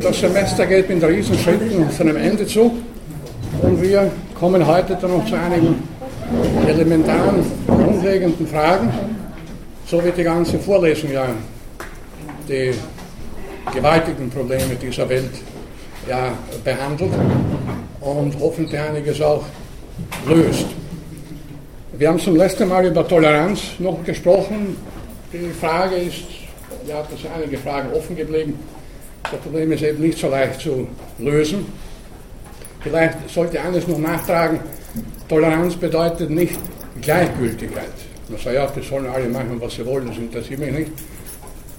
Das Semester geht mit Riesenschritten zu einem Ende zu und wir kommen heute dann noch zu einigen elementaren, grundlegenden Fragen, so wird die ganze Vorlesung ja die gewaltigen Probleme dieser Welt ja, behandelt und hoffentlich einiges auch löst. Wir haben zum letzten Mal über Toleranz noch gesprochen. Die Frage ist, ja, es sind einige Fragen offen geblieben das Problem ist eben nicht so leicht zu lösen. Vielleicht sollte eines noch nachtragen, Toleranz bedeutet nicht Gleichgültigkeit. Man sagt, ja, das sollen alle machen, was sie wollen, das interessiert mich nicht.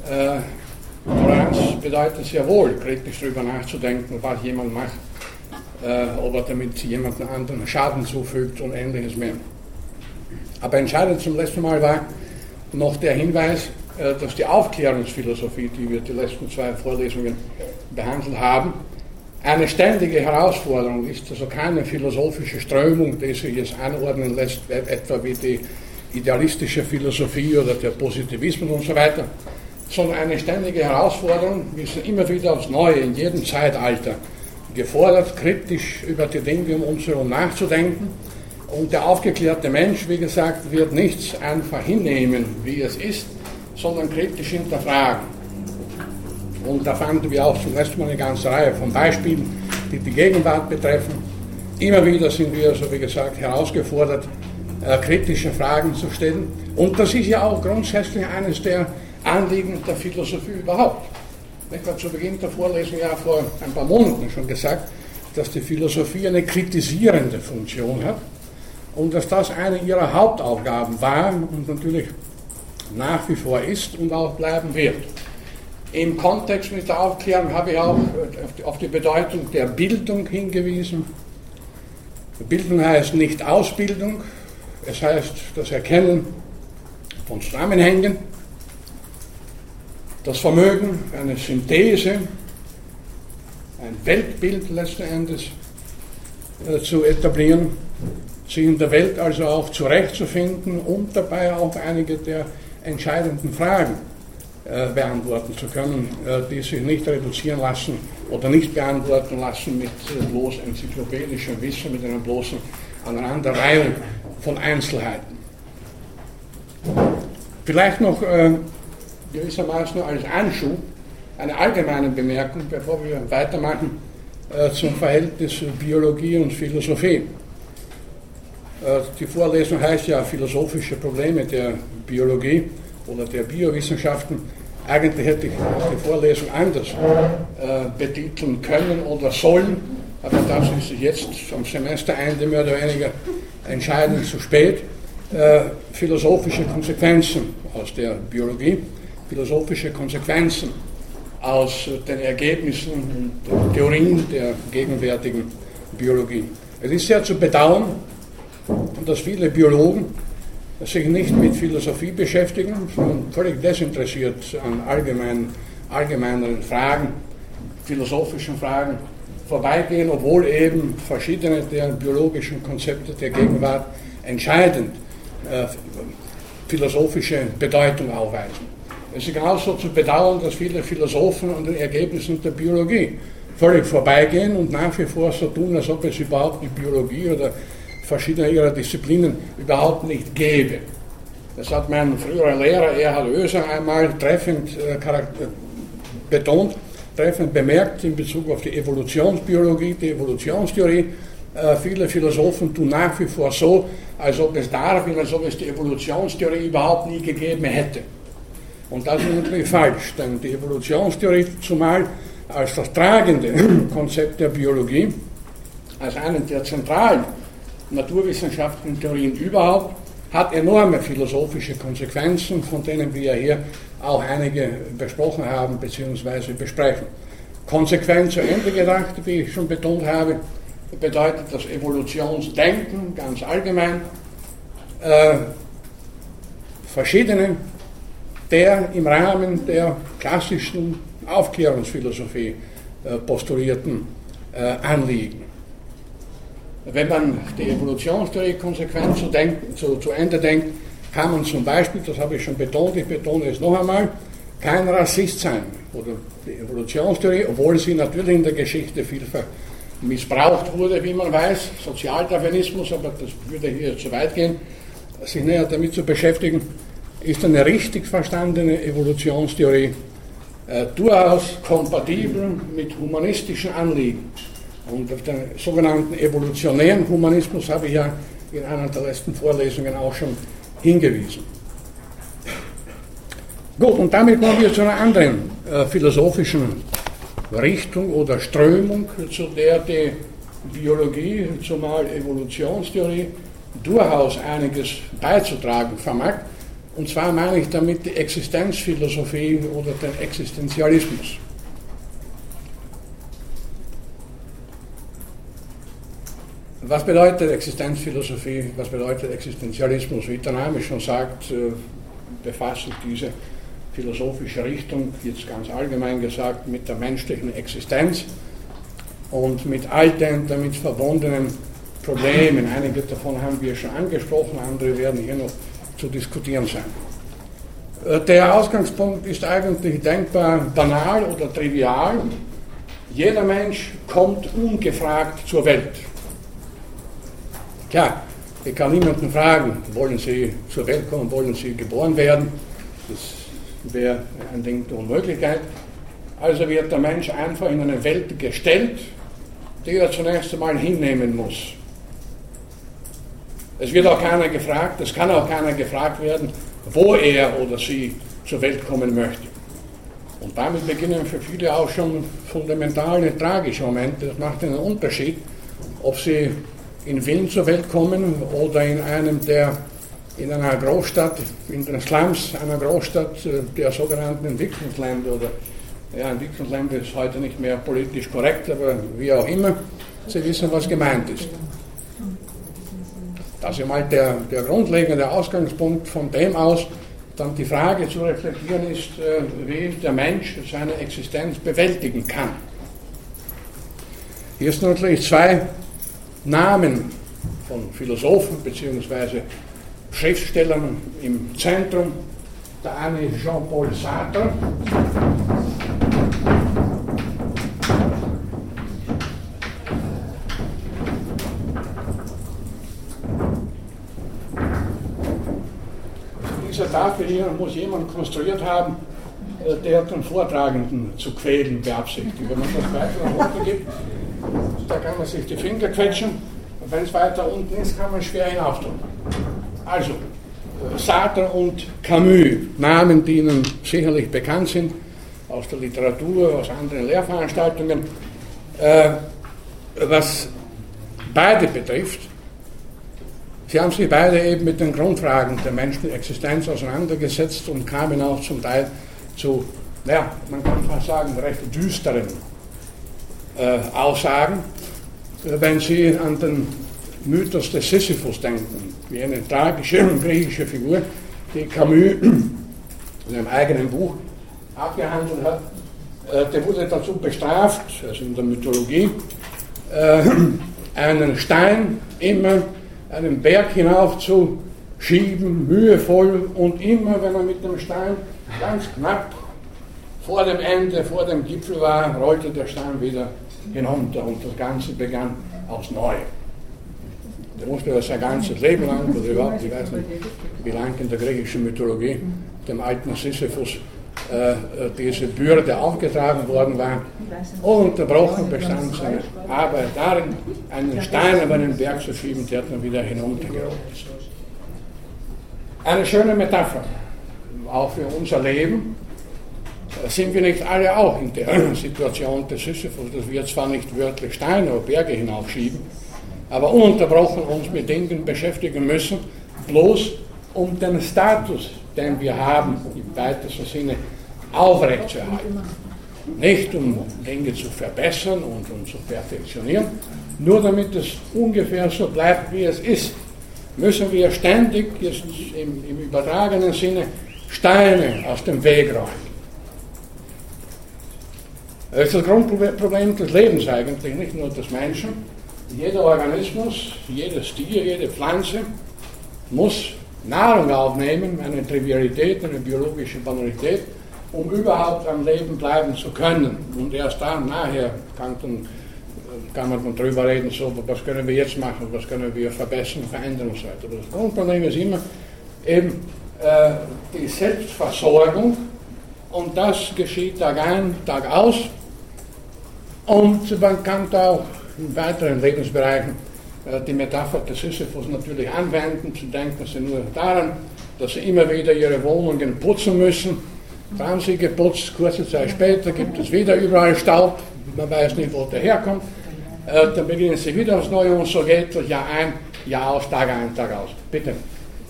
Äh, Toleranz bedeutet sehr wohl, kritisch darüber nachzudenken, was jemand macht, äh, ob er damit jemandem anderen Schaden zufügt und ähnliches mehr. Aber entscheidend zum letzten Mal war noch der Hinweis, dass die Aufklärungsphilosophie, die wir die letzten zwei Vorlesungen behandelt haben, eine ständige Herausforderung ist, also keine philosophische Strömung, die sich jetzt anordnen lässt, etwa wie die idealistische Philosophie oder der Positivismus und so weiter, sondern eine ständige Herausforderung. Wir sind immer wieder aufs Neue, in jedem Zeitalter gefordert, kritisch über die Dinge um uns herum nachzudenken. Und der aufgeklärte Mensch, wie gesagt, wird nichts einfach hinnehmen, wie es ist, sondern kritisch hinterfragen. Und da fanden wir auch zum ersten Mal eine ganze Reihe von Beispielen, die die Gegenwart betreffen. Immer wieder sind wir, so wie gesagt, herausgefordert, äh, kritische Fragen zu stellen. Und das ist ja auch grundsätzlich eines der Anliegen der Philosophie überhaupt. Ich habe zu Beginn der Vorlesung ja vor ein paar Monaten schon gesagt, dass die Philosophie eine kritisierende Funktion hat und dass das eine ihrer Hauptaufgaben war und natürlich nach wie vor ist und auch bleiben wird. Im Kontext mit der Aufklärung habe ich auch auf die Bedeutung der Bildung hingewiesen. Bildung heißt nicht Ausbildung, es heißt das Erkennen von Zusammenhängen, das Vermögen, eine Synthese, ein Weltbild letzten Endes äh, zu etablieren, sich in der Welt also auch zurechtzufinden und dabei auch einige der entscheidenden Fragen äh, beantworten zu können, äh, die sich nicht reduzieren lassen oder nicht beantworten lassen mit äh, bloß enzyklopädischem Wissen, mit einer bloßen Aneinanderreihung von Einzelheiten. Vielleicht noch äh, gewissermaßen als Anschub eine allgemeine Bemerkung, bevor wir weitermachen äh, zum Verhältnis Biologie und Philosophie. Äh, die Vorlesung heißt ja Philosophische Probleme der Biologie oder der Biowissenschaften. Eigentlich hätte ich die Vorlesung anders äh, betiteln können oder sollen, aber das ist jetzt am Semesterende mehr oder weniger entscheidend zu spät. Äh, philosophische Konsequenzen aus der Biologie, philosophische Konsequenzen aus den Ergebnissen und Theorien der gegenwärtigen Biologie. Es ist sehr zu bedauern, dass viele Biologen sich nicht mit Philosophie beschäftigen, sondern völlig desinteressiert an allgemeinen, allgemeinen Fragen, philosophischen Fragen vorbeigehen, obwohl eben verschiedene der biologischen Konzepte der Gegenwart entscheidend äh, philosophische Bedeutung aufweisen. Es ist genauso zu bedauern, dass viele Philosophen an den Ergebnissen der Biologie völlig vorbeigehen und nach wie vor so tun, als ob es überhaupt die Biologie oder verschiedene ihrer Disziplinen überhaupt nicht gäbe. Das hat mein früherer Lehrer Erhard Oeser einmal treffend äh, betont, treffend bemerkt in Bezug auf die Evolutionsbiologie, die Evolutionstheorie. Äh, viele Philosophen tun nach wie vor so, als ob es Darwin, als ob es die Evolutionstheorie überhaupt nie gegeben hätte. Und das ist natürlich falsch, denn die Evolutionstheorie, zumal als das tragende Konzept der Biologie, als einen der zentralen naturwissenschaftlichen Theorien überhaupt, hat enorme philosophische Konsequenzen, von denen wir hier auch einige besprochen haben bzw. besprechen. Konsequent zu Ende gedacht, wie ich schon betont habe, bedeutet das Evolutionsdenken ganz allgemein äh, verschiedene der im Rahmen der klassischen Aufklärungsphilosophie äh, postulierten äh, Anliegen. Wenn man die Evolutionstheorie konsequent zu, denken, zu, zu Ende denkt, kann man zum Beispiel, das habe ich schon betont, ich betone es noch einmal, kein Rassist sein oder die Evolutionstheorie, obwohl sie natürlich in der Geschichte vielfach missbraucht wurde, wie man weiß, Sozialdarwinismus, aber das würde hier zu weit gehen, sich näher damit zu beschäftigen, ist eine richtig verstandene Evolutionstheorie äh, durchaus kompatibel mit humanistischen Anliegen. Und auf den sogenannten evolutionären Humanismus habe ich ja in einer der letzten Vorlesungen auch schon hingewiesen. Gut, und damit kommen wir zu einer anderen äh, philosophischen Richtung oder Strömung, zu der die Biologie, zumal Evolutionstheorie, durchaus einiges beizutragen vermag. Und zwar meine ich damit die Existenzphilosophie oder den Existenzialismus. Was bedeutet Existenzphilosophie? Was bedeutet Existenzialismus? Wie der Name schon sagt, äh, befasst diese philosophische Richtung, jetzt ganz allgemein gesagt, mit der menschlichen Existenz und mit all den damit verbundenen Problemen. Einige davon haben wir schon angesprochen, andere werden hier noch zu diskutieren sein. Äh, der Ausgangspunkt ist eigentlich denkbar banal oder trivial. Jeder Mensch kommt ungefragt zur Welt. Klar, ich kann niemanden fragen, wollen Sie zur Welt kommen, wollen Sie geboren werden? Das wäre ein Ding der Unmöglichkeit. Also wird der Mensch einfach in eine Welt gestellt, die er zunächst einmal hinnehmen muss. Es wird auch keiner gefragt, es kann auch keiner gefragt werden, wo er oder sie zur Welt kommen möchte. Und damit beginnen für viele auch schon fundamentale, tragische Momente. Das macht einen Unterschied, ob sie in Wien zur Welt kommen oder in einem der in einer Großstadt, in den Slums einer Großstadt äh, der sogenannten Entwicklungsländer oder ja, Entwicklungsländer ist heute nicht mehr politisch korrekt, aber wie auch immer, Sie wissen, was gemeint ist. Das ist mal der, der grundlegende Ausgangspunkt, von dem aus dann die Frage zu reflektieren ist, äh, wie der Mensch seine Existenz bewältigen kann. Hier sind natürlich zwei Namen von Philosophen bzw. Schriftstellern im Zentrum. Der eine ist Jean-Paul Sartre. Diese Tafel hier muss jemand konstruiert haben, äh, der den Vortragenden zu quälen beabsichtigt. Wenn man das weiter nach unten gibt, da kann man sich die Finger quetschen. Und wenn es weiter unten ist, kann man schwer hinaufdrücken. Also, Sartre und Camus, Namen, die Ihnen sicherlich bekannt sind, aus der Literatur, aus anderen Lehrveranstaltungen. Äh, was beide betrifft, sie haben sich beide eben mit den Grundfragen der menschlichen Existenz auseinandergesetzt und kamen auch zum Teil zu, ja, man kann fast sagen, recht düsteren äh, Aussagen, wenn Sie an den Mythos des Sisyphus denken, wie eine tragische griechische Figur, die Camus in einem eigenen Buch abgehandelt hat. Äh, der wurde dazu bestraft, also in der Mythologie, äh, einen Stein immer einen Berg hinauf zu schieben, mühevoll und immer, wenn er mit dem Stein ganz knapp vor dem Ende, vor dem Gipfel war, rollte der Stein wieder hinunter und das Ganze begann aufs Neue. Der musste das sein ganzes Leben lang, oder überhaupt, ich weiß nicht, wie lange in der griechischen Mythologie dem alten Sisyphus äh, diese Bürde aufgetragen worden war. Ununterbrochen bestand seine Arbeit darin, einen Stein über einen Berg zu schieben, der dann wieder hinuntergerollt ist. Eine schöne Metapher, auch für unser Leben, sind wir nicht alle auch in der Situation des Sisyphus, dass wir zwar nicht wörtlich Steine oder Berge hinaufschieben, aber ununterbrochen uns mit Dingen beschäftigen müssen, bloß um den Status, den wir haben, im weitesten Sinne aufrechtzuerhalten. Nicht um Dinge zu verbessern und um zu perfektionieren, nur damit es ungefähr so bleibt, wie es ist, müssen wir ständig, jetzt im, im übertragenen Sinne, Steine aus dem Weg räumen. Das ist das Grundproblem des Lebens eigentlich, nicht nur des Menschen. Jeder Organismus, jedes Tier, jede Pflanze muss Nahrung aufnehmen, eine Trivialität, eine biologische Banalität, um überhaupt am Leben bleiben zu können. Und erst dann, nachher, kann, dann, kann man dann drüber reden, so, was können wir jetzt machen, was können wir verbessern, verändern und so weiter. Das Grundproblem ist immer eben äh, die Selbstversorgung und das geschieht Tag ein, Tag aus. Und man kann da auch in weiteren Lebensbereichen äh, die Metapher des Sisyphus natürlich anwenden. zu denken Sie nur daran, dass Sie immer wieder Ihre Wohnungen putzen müssen. Da haben Sie geputzt, kurze Zeit später gibt es wieder überall Staub, man weiß nicht, wo der herkommt. Äh, dann beginnen Sie wieder aufs Neue und so geht das Jahr ein, Jahr aus, Tag ein, Tag aus. Bitte.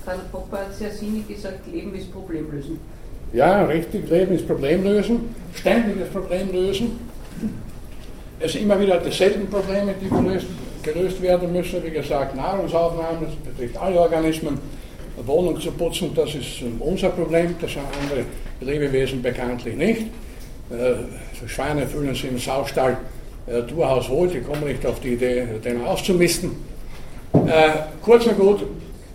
Karl Popper hat sehr sinnig gesagt, Leben ist Problemlösen. Ja, richtig, Leben ist Problemlösen, ständiges Problemlösen. Es sind immer wieder dieselben Probleme, die gelöst, gelöst werden müssen. Wie gesagt, Nahrungsaufnahme, das betrifft alle Organismen. Wohnung zu putzen, das ist unser Problem, das haben andere Lebewesen bekanntlich nicht. Äh, Schweine fühlen sich im Saustall äh, durchaus wohl, die kommen nicht auf die Idee, den auszumisten. Äh, kurz und gut,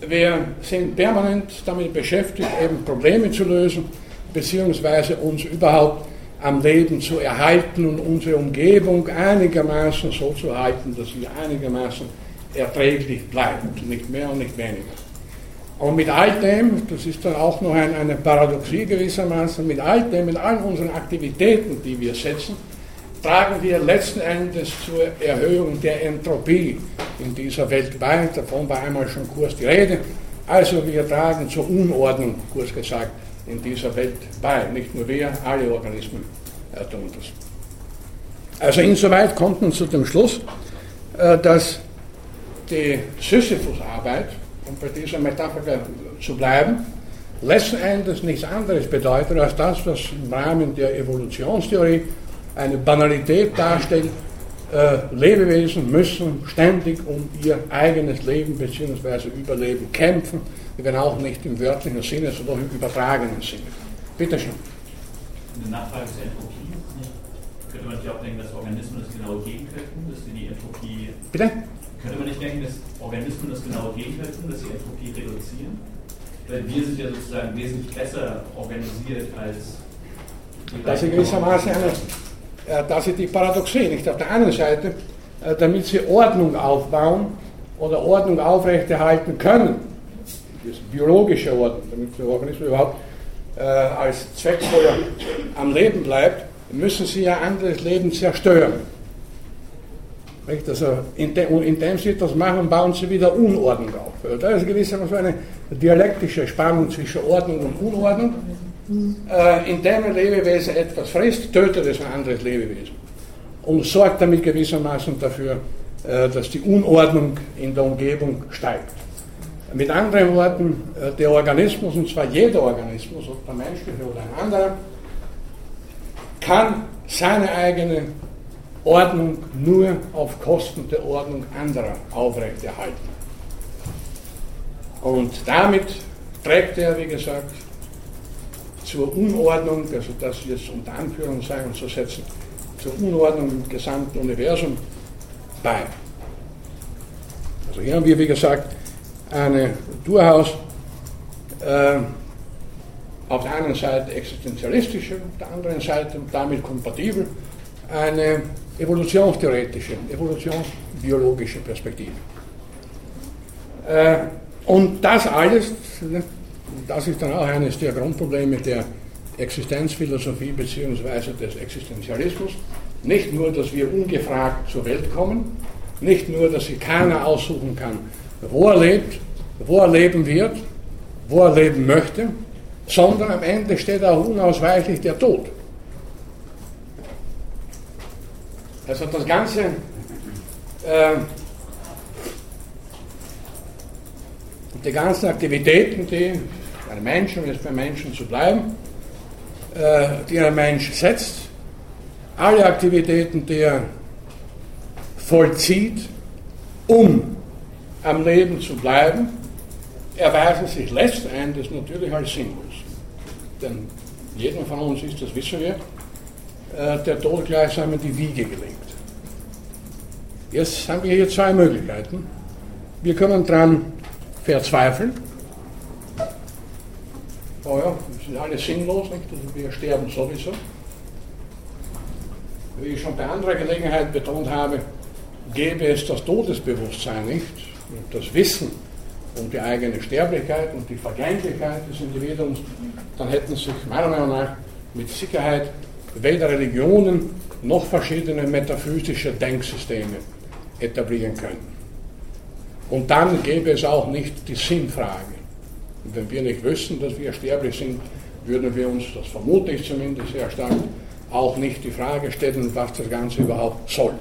wir sind permanent damit beschäftigt, eben Probleme zu lösen, beziehungsweise uns überhaupt am Leben zu erhalten und unsere Umgebung einigermaßen so zu halten, dass sie einigermaßen erträglich bleibt, nicht mehr und nicht weniger. Und mit all dem, das ist dann auch noch ein, eine Paradoxie gewissermaßen, mit all dem, mit all unseren Aktivitäten, die wir setzen, tragen wir letzten Endes zur Erhöhung der Entropie in dieser Welt bei. Davon war einmal schon kurz die Rede. Also wir tragen zur Unordnung, kurz gesagt, in dieser Welt bei. Nicht nur wir, alle Organismen äh, tun das. Also insoweit kommt man zu dem Schluss, äh, dass die Sisyphus-Arbeit, um bei dieser Metapher zu bleiben, letzten Endes nichts anderes bedeutet als das, was im Rahmen der Evolutionstheorie eine Banalität darstellt. Äh, Lebewesen müssen ständig um ihr eigenes Leben bzw. Überleben kämpfen wenn auch nicht im wörtlichen Sinne, sondern im übertragenen Sinne. Bitte schön. Eine Nachfrage zur Entropie. Könnte man nicht auch denken, dass Organismen das genau gehen könnten, dass sie die Entropie. Bitte? Könnte man nicht denken, dass Organismen das genau gehen könnten, dass sie Entropie reduzieren? Weil wir sind ja sozusagen wesentlich besser organisiert als. Das ist gewissermaßen eine, äh, das ist die Paradoxie, nicht? Auf der einen Seite, äh, damit sie Ordnung aufbauen oder Ordnung aufrechterhalten können, das biologische Ordnung, damit der Organismus überhaupt äh, als zweckvoller am Leben bleibt, müssen sie ja anderes Leben zerstören. Also indem sie das machen, bauen sie wieder Unordnung auf. Da ist gewissermaßen eine dialektische Spannung zwischen Ordnung und Unordnung. Äh, indem ein Lebewesen etwas frisst, tötet es ein anderes Lebewesen und sorgt damit gewissermaßen dafür, äh, dass die Unordnung in der Umgebung steigt. Mit anderen Worten, äh, der Organismus, und zwar jeder Organismus, ob der menschliche oder ein anderer, kann seine eigene Ordnung nur auf Kosten der Ordnung anderer aufrechterhalten. Und damit trägt er, wie gesagt, zur Unordnung, also das jetzt unter Anführungszeichen zu setzen, zur Unordnung im gesamten Universum bei. Also hier haben wir, wie gesagt, eine durchaus äh, auf der einen Seite existenzialistische, auf der anderen Seite damit kompatibel eine evolutionstheoretische, evolutionsbiologische Perspektive. Äh, und das alles, ne, das ist dann auch eines der Grundprobleme der Existenzphilosophie bzw. des Existenzialismus. Nicht nur, dass wir ungefragt zur Welt kommen, nicht nur, dass sich keiner aussuchen kann, wo er lebt, wo er leben wird, wo er leben möchte, sondern am Ende steht auch unausweichlich der Tod. Also das Ganze äh, die ganzen Aktivitäten, die ein Mensch, um jetzt bei Menschen zu bleiben, äh, die ein Mensch setzt, alle Aktivitäten, die er vollzieht, um am Leben zu bleiben, erweisen sich letzten Endes natürlich als sinnlos. Denn jedem von uns ist, das wissen wir, äh, der Tod gleichsam in die Wiege gelegt. Jetzt haben wir hier zwei Möglichkeiten. Wir können daran verzweifeln. Oh ja, sind alle sinnlos, nicht? Also wir sterben sowieso. Wie ich schon bei anderer Gelegenheit betont habe, gäbe es das Todesbewusstsein nicht, das Wissen um die eigene Sterblichkeit und die Vergänglichkeit des Individuums, dann hätten sich meiner Meinung nach mit Sicherheit weder Religionen noch verschiedene metaphysische Denksysteme etablieren können. Und dann gäbe es auch nicht die Sinnfrage. Und wenn wir nicht wüssten, dass wir sterblich sind, würden wir uns, das vermute ich zumindest sehr stark, auch nicht die Frage stellen, was das Ganze überhaupt soll.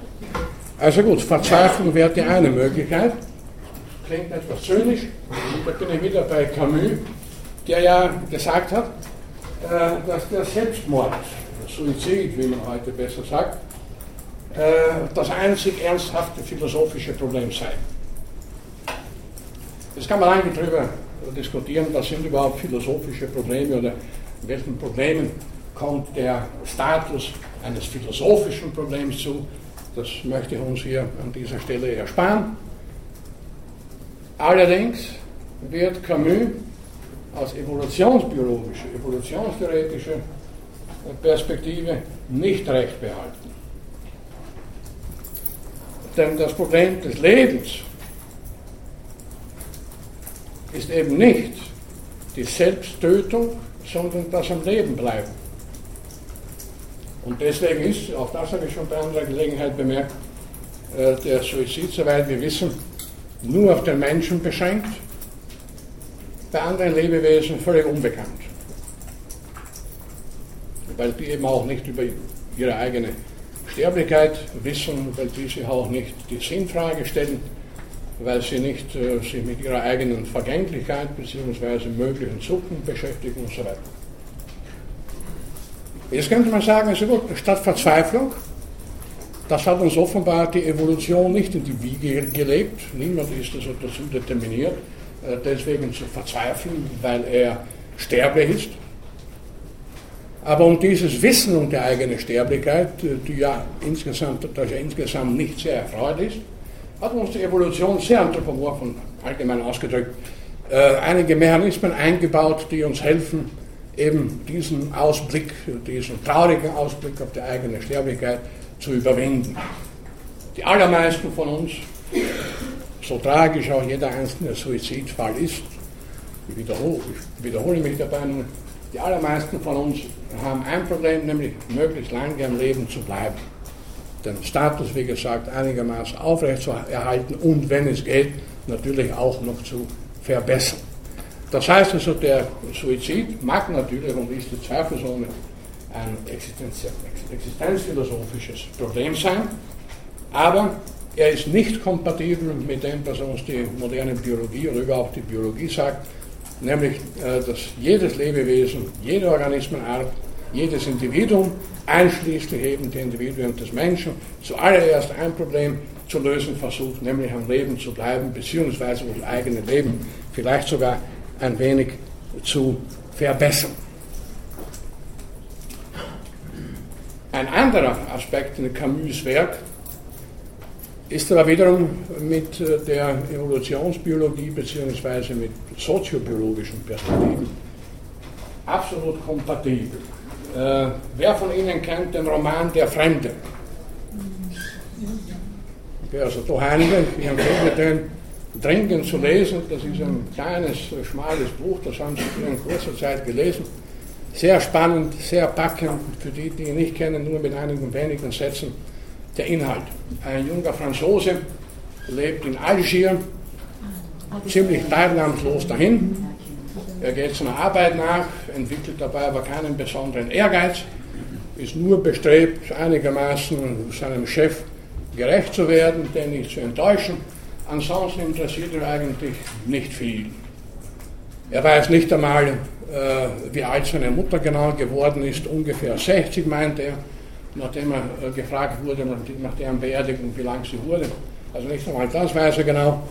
Also gut, Verzweiflung wäre die eine Möglichkeit. Klingt etwas zynisch. Da bin ich wieder bei Camus, der ja gesagt hat, äh, dass der Selbstmord, Suizid, wie man heute besser sagt, äh, das einzig ernsthafte philosophische Problem sei. Jetzt kann man eigentlich darüber diskutieren, was sind überhaupt philosophische Probleme oder welchen Problemen kommt der Status eines philosophischen Problems zu. Das möchte ich uns hier an dieser Stelle ersparen. Allerdings wird Camus aus evolutionsbiologischer, evolutionstheoretischer Perspektive nicht recht behalten. Denn das Problem des Lebens ist eben nicht die Selbsttötung, sondern das am Leben bleiben. Und deswegen ist, auch das habe ich schon bei anderer Gelegenheit bemerkt, äh, der Suizid, soweit wir wissen, nur auf den Menschen beschränkt, bei anderen Lebewesen völlig unbekannt. Weil die eben auch nicht über ihre eigene Sterblichkeit wissen, weil diese auch nicht die Sinnfrage stellen weil sie nicht äh, sich mit ihrer eigenen Vergänglichkeit bzw. möglichen Zukunft beschäftigen und so weiter. Jetzt könnte man sagen, also gut, statt Verzweiflung, das hat uns offenbar die Evolution nicht in die Wiege gelegt. Niemand ist also dazu determiniert, äh, deswegen zu verzweifeln, weil er sterblich ist. Aber um dieses Wissen um die eigene Sterblichkeit, äh, die ja insgesamt, das ja insgesamt nicht sehr erfreut ist, hat uns die Evolution sehr anthropomorphen, allgemein ausgedrückt, äh, einige Mechanismen eingebaut, die uns helfen, eben diesen Ausblick, diesen traurigen Ausblick auf die eigene Sterblichkeit zu überwinden. Die allermeisten von uns, so tragisch auch jeder einzelne Suizidfall ist, ich wiederhole, ich wiederhole mich dabei nur, die allermeisten von uns haben ein Problem, nämlich möglichst lange am Leben zu bleiben den Status, wie gesagt, einigermaßen aufrechtzuerhalten und, wenn es geht, natürlich auch noch zu verbessern. Das heißt also, der Suizid mag natürlich und ist zweifelsohne ein existenzphilosophisches Problem sein, aber er ist nicht kompatibel mit dem, was uns die moderne Biologie oder überhaupt die Biologie sagt, nämlich, äh, dass jedes Lebewesen, jede Organismenart, jedes Individuum einschließlich eben die Individuen des Menschen, zuallererst ein Problem zu lösen versucht, nämlich am Leben zu bleiben, beziehungsweise das eigene Leben vielleicht sogar ein wenig zu verbessern. Ein anderer Aspekt in Camus' Werk ist aber wiederum mit der Evolutionsbiologie bzw. mit soziobiologischen Perspektiven absolut kompatibel. Äh, wer von Ihnen kennt den Roman Der Fremde? Okay, also da einige, ich empfehle den dringend zu lesen. Das ist ein kleines, schmales Buch, das haben Sie in kurzer Zeit gelesen. Sehr spannend, sehr packend, für die, die ihn nicht kennen, nur mit einigen wenigen Sätzen der Inhalt. Ein junger Franzose lebt in Algier, ziemlich teilnahmslos dahin, er geht seiner Arbeit nach, entwickelt dabei aber keinen besonderen Ehrgeiz, ist nur bestrebt, einigermaßen seinem Chef gerecht zu werden, den nicht zu enttäuschen. Ansonsten interessiert ihn eigentlich nicht viel. Er weiß nicht einmal, äh, wie alt seine Mutter genau geworden ist, ungefähr 60 meinte er, nachdem er äh, gefragt wurde, nach deren Beerdigung, wie lang sie wurde. Also nicht einmal das weiß er genau.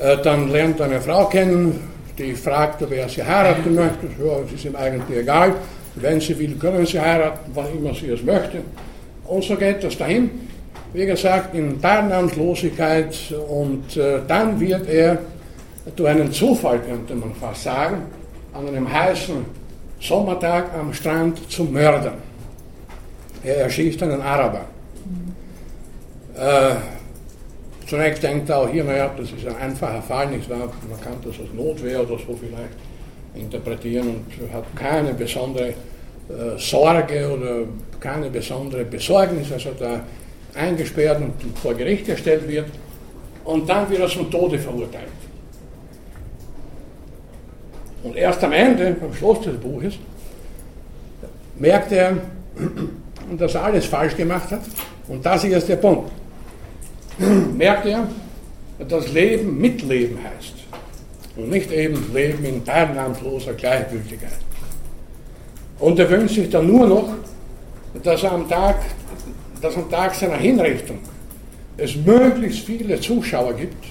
Äh, dann lernt er eine Frau kennen, die fragte, wer sie heiraten möchte. Ja, es ist ihm eigentlich egal. Wenn sie will, können sie heiraten, wann immer sie es möchte. Und so geht das dahin. Wie gesagt, in Teilnahmslosigkeit und äh, dann wird er durch einen Zufall, könnte man fast sagen, an einem heißen Sommertag am Strand zu mördern. Er erschießt einen Araber. Äh, zunächst denkt er auch hier, naja, das ist ein einfacher Fall, nicht wahr? Man kann das als Notwehr oder so vielleicht interpretieren und hat keine besondere äh, Sorge oder keine besondere Besorgnis, als er da eingesperrt und vor Gericht gestellt wird und dann wird er zum Tode verurteilt. Und erst am Ende, am Schluss des Buches, merkt er, dass er alles falsch gemacht hat. Und das ist jetzt der Punkt. Merkt er, dass Leben Mitleben heißt. Und nicht eben Leben in teilnahmsloser Gleichgültigkeit. Und er wünscht sich dann nur noch, dass er am Tag, dass am Tag seiner Hinrichtung es möglichst viele Zuschauer gibt,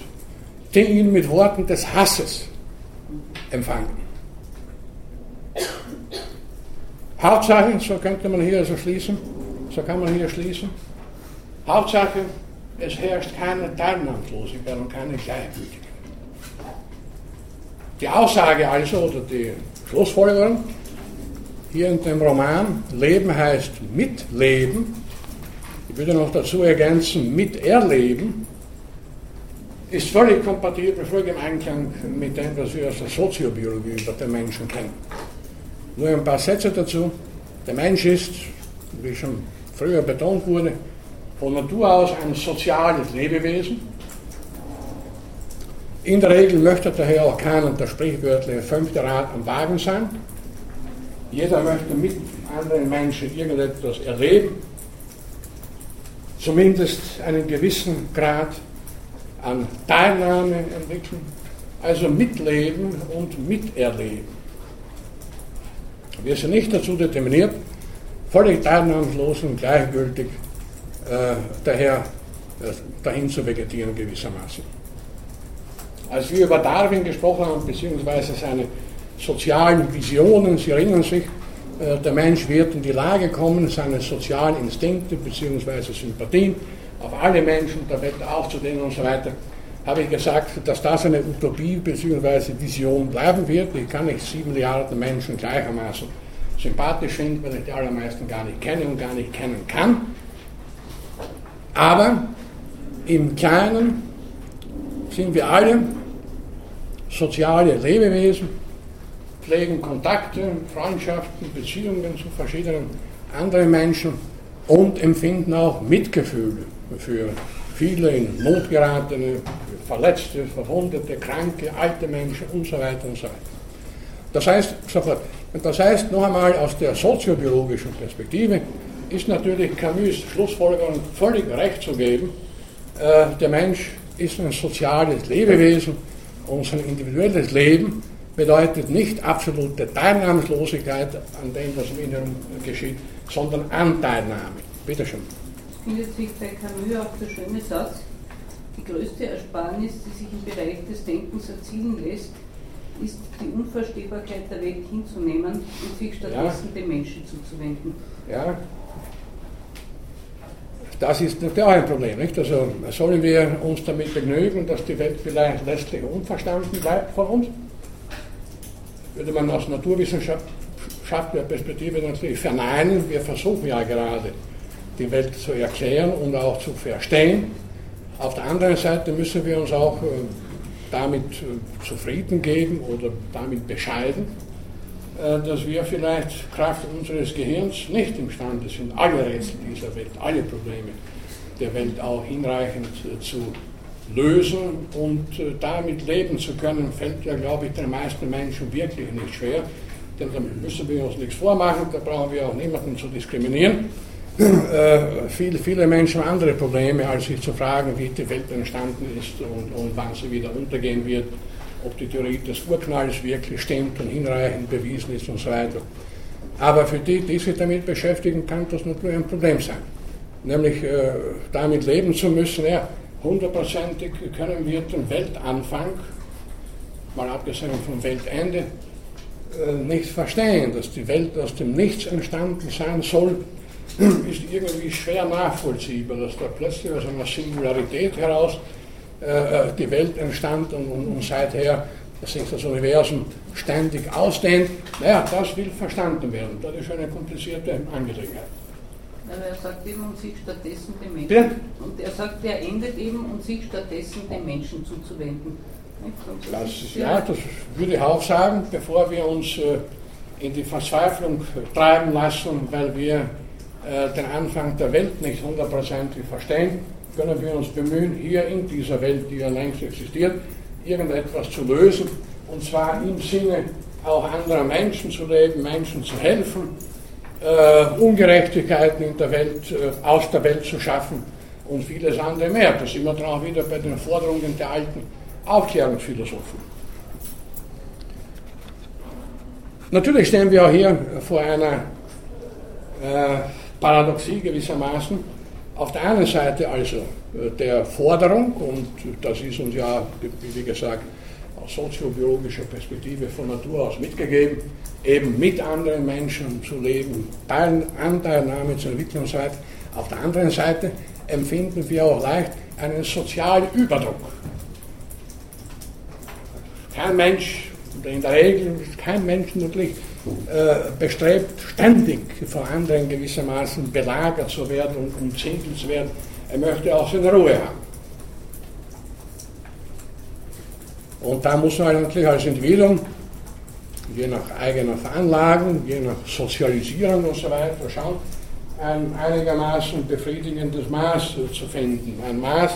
die ihn mit Worten des Hasses empfangen. Hauptsache, so könnte man hier so schließen, so kann man hier schließen, Hauptsache, es herrscht keine Teilnahmslosigkeit und keine Gleichgültigkeit. Die Aussage also, oder die Schlussfolgerung, hier in dem Roman, Leben heißt Mitleben, ich würde noch dazu ergänzen, Miterleben, ist völlig kompatibel, völlig im Einklang mit dem, was wir aus der Soziobiologie über den Menschen kennen. Nur ein paar Sätze dazu. Der Mensch ist, wie schon früher betont wurde, von Natur aus ein soziales Lebewesen. In der Regel möchte daher auch keiner der sprichwörtliche fünfte Rad am Wagen sein. Jeder möchte mit anderen Menschen irgendetwas erleben, zumindest einen gewissen Grad an Teilnahme entwickeln, also mitleben und miterleben. Wir sind nicht dazu determiniert, völlig teilnahmslos und gleichgültig äh, daher äh, dahin zu vegetieren gewissermaßen. Als wir über Darwin gesprochen haben, beziehungsweise seine sozialen Visionen, Sie erinnern sich, äh, der Mensch wird in die Lage kommen, seine sozialen Instinkte bzw. Sympathien auf alle Menschen der Welt aufzudehnen und so weiter, habe ich gesagt, dass das eine Utopie bzw. Vision bleiben wird. Ich kann nicht sieben Milliarden Menschen gleichermaßen sympathisch finden, weil ich die allermeisten gar nicht kenne und gar nicht kennen kann. Aber im Kleinen sind wir alle soziale Lebewesen, pflegen Kontakte, Freundschaften, Beziehungen zu verschiedenen anderen Menschen und empfinden auch Mitgefühle für viele in Not geratene, Verletzte, Verwundete, Kranke, alte Menschen und so weiter und so weiter. Das heißt, das heißt noch einmal aus der soziobiologischen Perspektive ist natürlich Camus Schlussfolgerung völlig recht zu geben. Äh, der Mensch ist ein soziales Lebewesen und sein individuelles Leben bedeutet nicht absolute Teilnahmslosigkeit an dem, was im Inneren geschieht, sondern Anteilnahme. Bitte schön. Es findet sich bei Camus auch der schöne Satz, die größte Ersparnis, die sich im Bereich des Denkens erzielen lässt, ist die Unverstehbarkeit der Welt hinzunehmen und sich stattdessen ja. dem Menschen zuzuwenden. Ja, das ist natürlich auch ein Problem. Nicht? Also sollen wir uns damit begnügen, dass die Welt vielleicht letztlich unverstanden bleibt von uns? würde man aus naturwissenschaftlicher Perspektive natürlich verneinen. Wir versuchen ja gerade, die Welt zu erklären und auch zu verstehen. Auf der anderen Seite müssen wir uns auch äh, damit äh, zufrieden geben oder damit bescheiden, äh, dass wir vielleicht Kraft unseres Gehirns nicht imstande sind, alle Rätsel dieser Welt, alle Probleme der Welt auch hinreichend zu lösen und äh, damit leben zu können, fällt ja, glaube ich, den meisten Menschen wirklich nicht schwer. Denn da müssen wir uns nichts vormachen, da brauchen wir auch niemanden zu diskriminieren. Äh, viele, viele Menschen haben andere Probleme, als sich zu fragen, wie die Welt entstanden ist und, und wann sie wieder untergehen wird, ob die Theorie des Urknalls wirklich stimmt und hinreichend bewiesen ist und so weiter. Aber für die, die sich damit beschäftigen, kann das natürlich ein Problem sein. Nämlich äh, damit leben zu müssen, ja, hundertprozentig können wir den Weltanfang, mal abgesehen vom Weltende, äh, nicht verstehen. Dass die Welt aus dem Nichts entstanden sein soll, ist irgendwie schwer nachvollziehbar, dass da plötzlich aus einer Singularität heraus die Welt entstand und, und, und seither dass sich das Universum ständig ausdehnt. Naja, das will verstanden werden. Das ist eine komplizierte Angelegenheit. Aber er sagt eben und sich stattdessen den Menschen. Ja? Und er sagt, er endet eben und sich stattdessen den Menschen zuzuwenden. Das, ja, das würde ich auch sagen, bevor wir uns äh, in die Verzweiflung treiben lassen, weil wir äh, den Anfang der Welt nicht hundertprozentig verstehen, können wir uns bemühen, hier in dieser Welt, die ja längst existiert, irgendetwas zu lösen, und zwar im Sinne auch anderer Menschen zu leben, Menschen zu helfen, äh, Ungerechtigkeiten in der Welt, äh, aus der Welt zu schaffen und vieles andere mehr. Da sind wir dann auch wieder bei den Forderungen der alten Aufklärungsphilosophen. Natürlich stehen wir auch hier vor einer äh, Paradoxie gewissermaßen. Auf der einen Seite also äh, der Forderung, und das ist uns ja, wie gesagt, aus soziobiologischer Perspektive von Natur aus mitgegeben, eben mit anderen Menschen zu leben, Anteilnahme zur Entwicklungszeit. Auf der anderen Seite empfinden wir auch leicht einen sozialen Überdruck. Kein Mensch, in der Regel kein Mensch natürlich, bestrebt, ständig vor anderen gewissermaßen belagert zu werden und umzingelt zu werden. Er möchte auch seine Ruhe haben. Und da muss man natürlich als Individuum, je nach eigener Veranlagung, je nach Sozialisierung und so weiter, schauen, ein einigermaßen befriedigendes Maß zu finden. Ein Maß,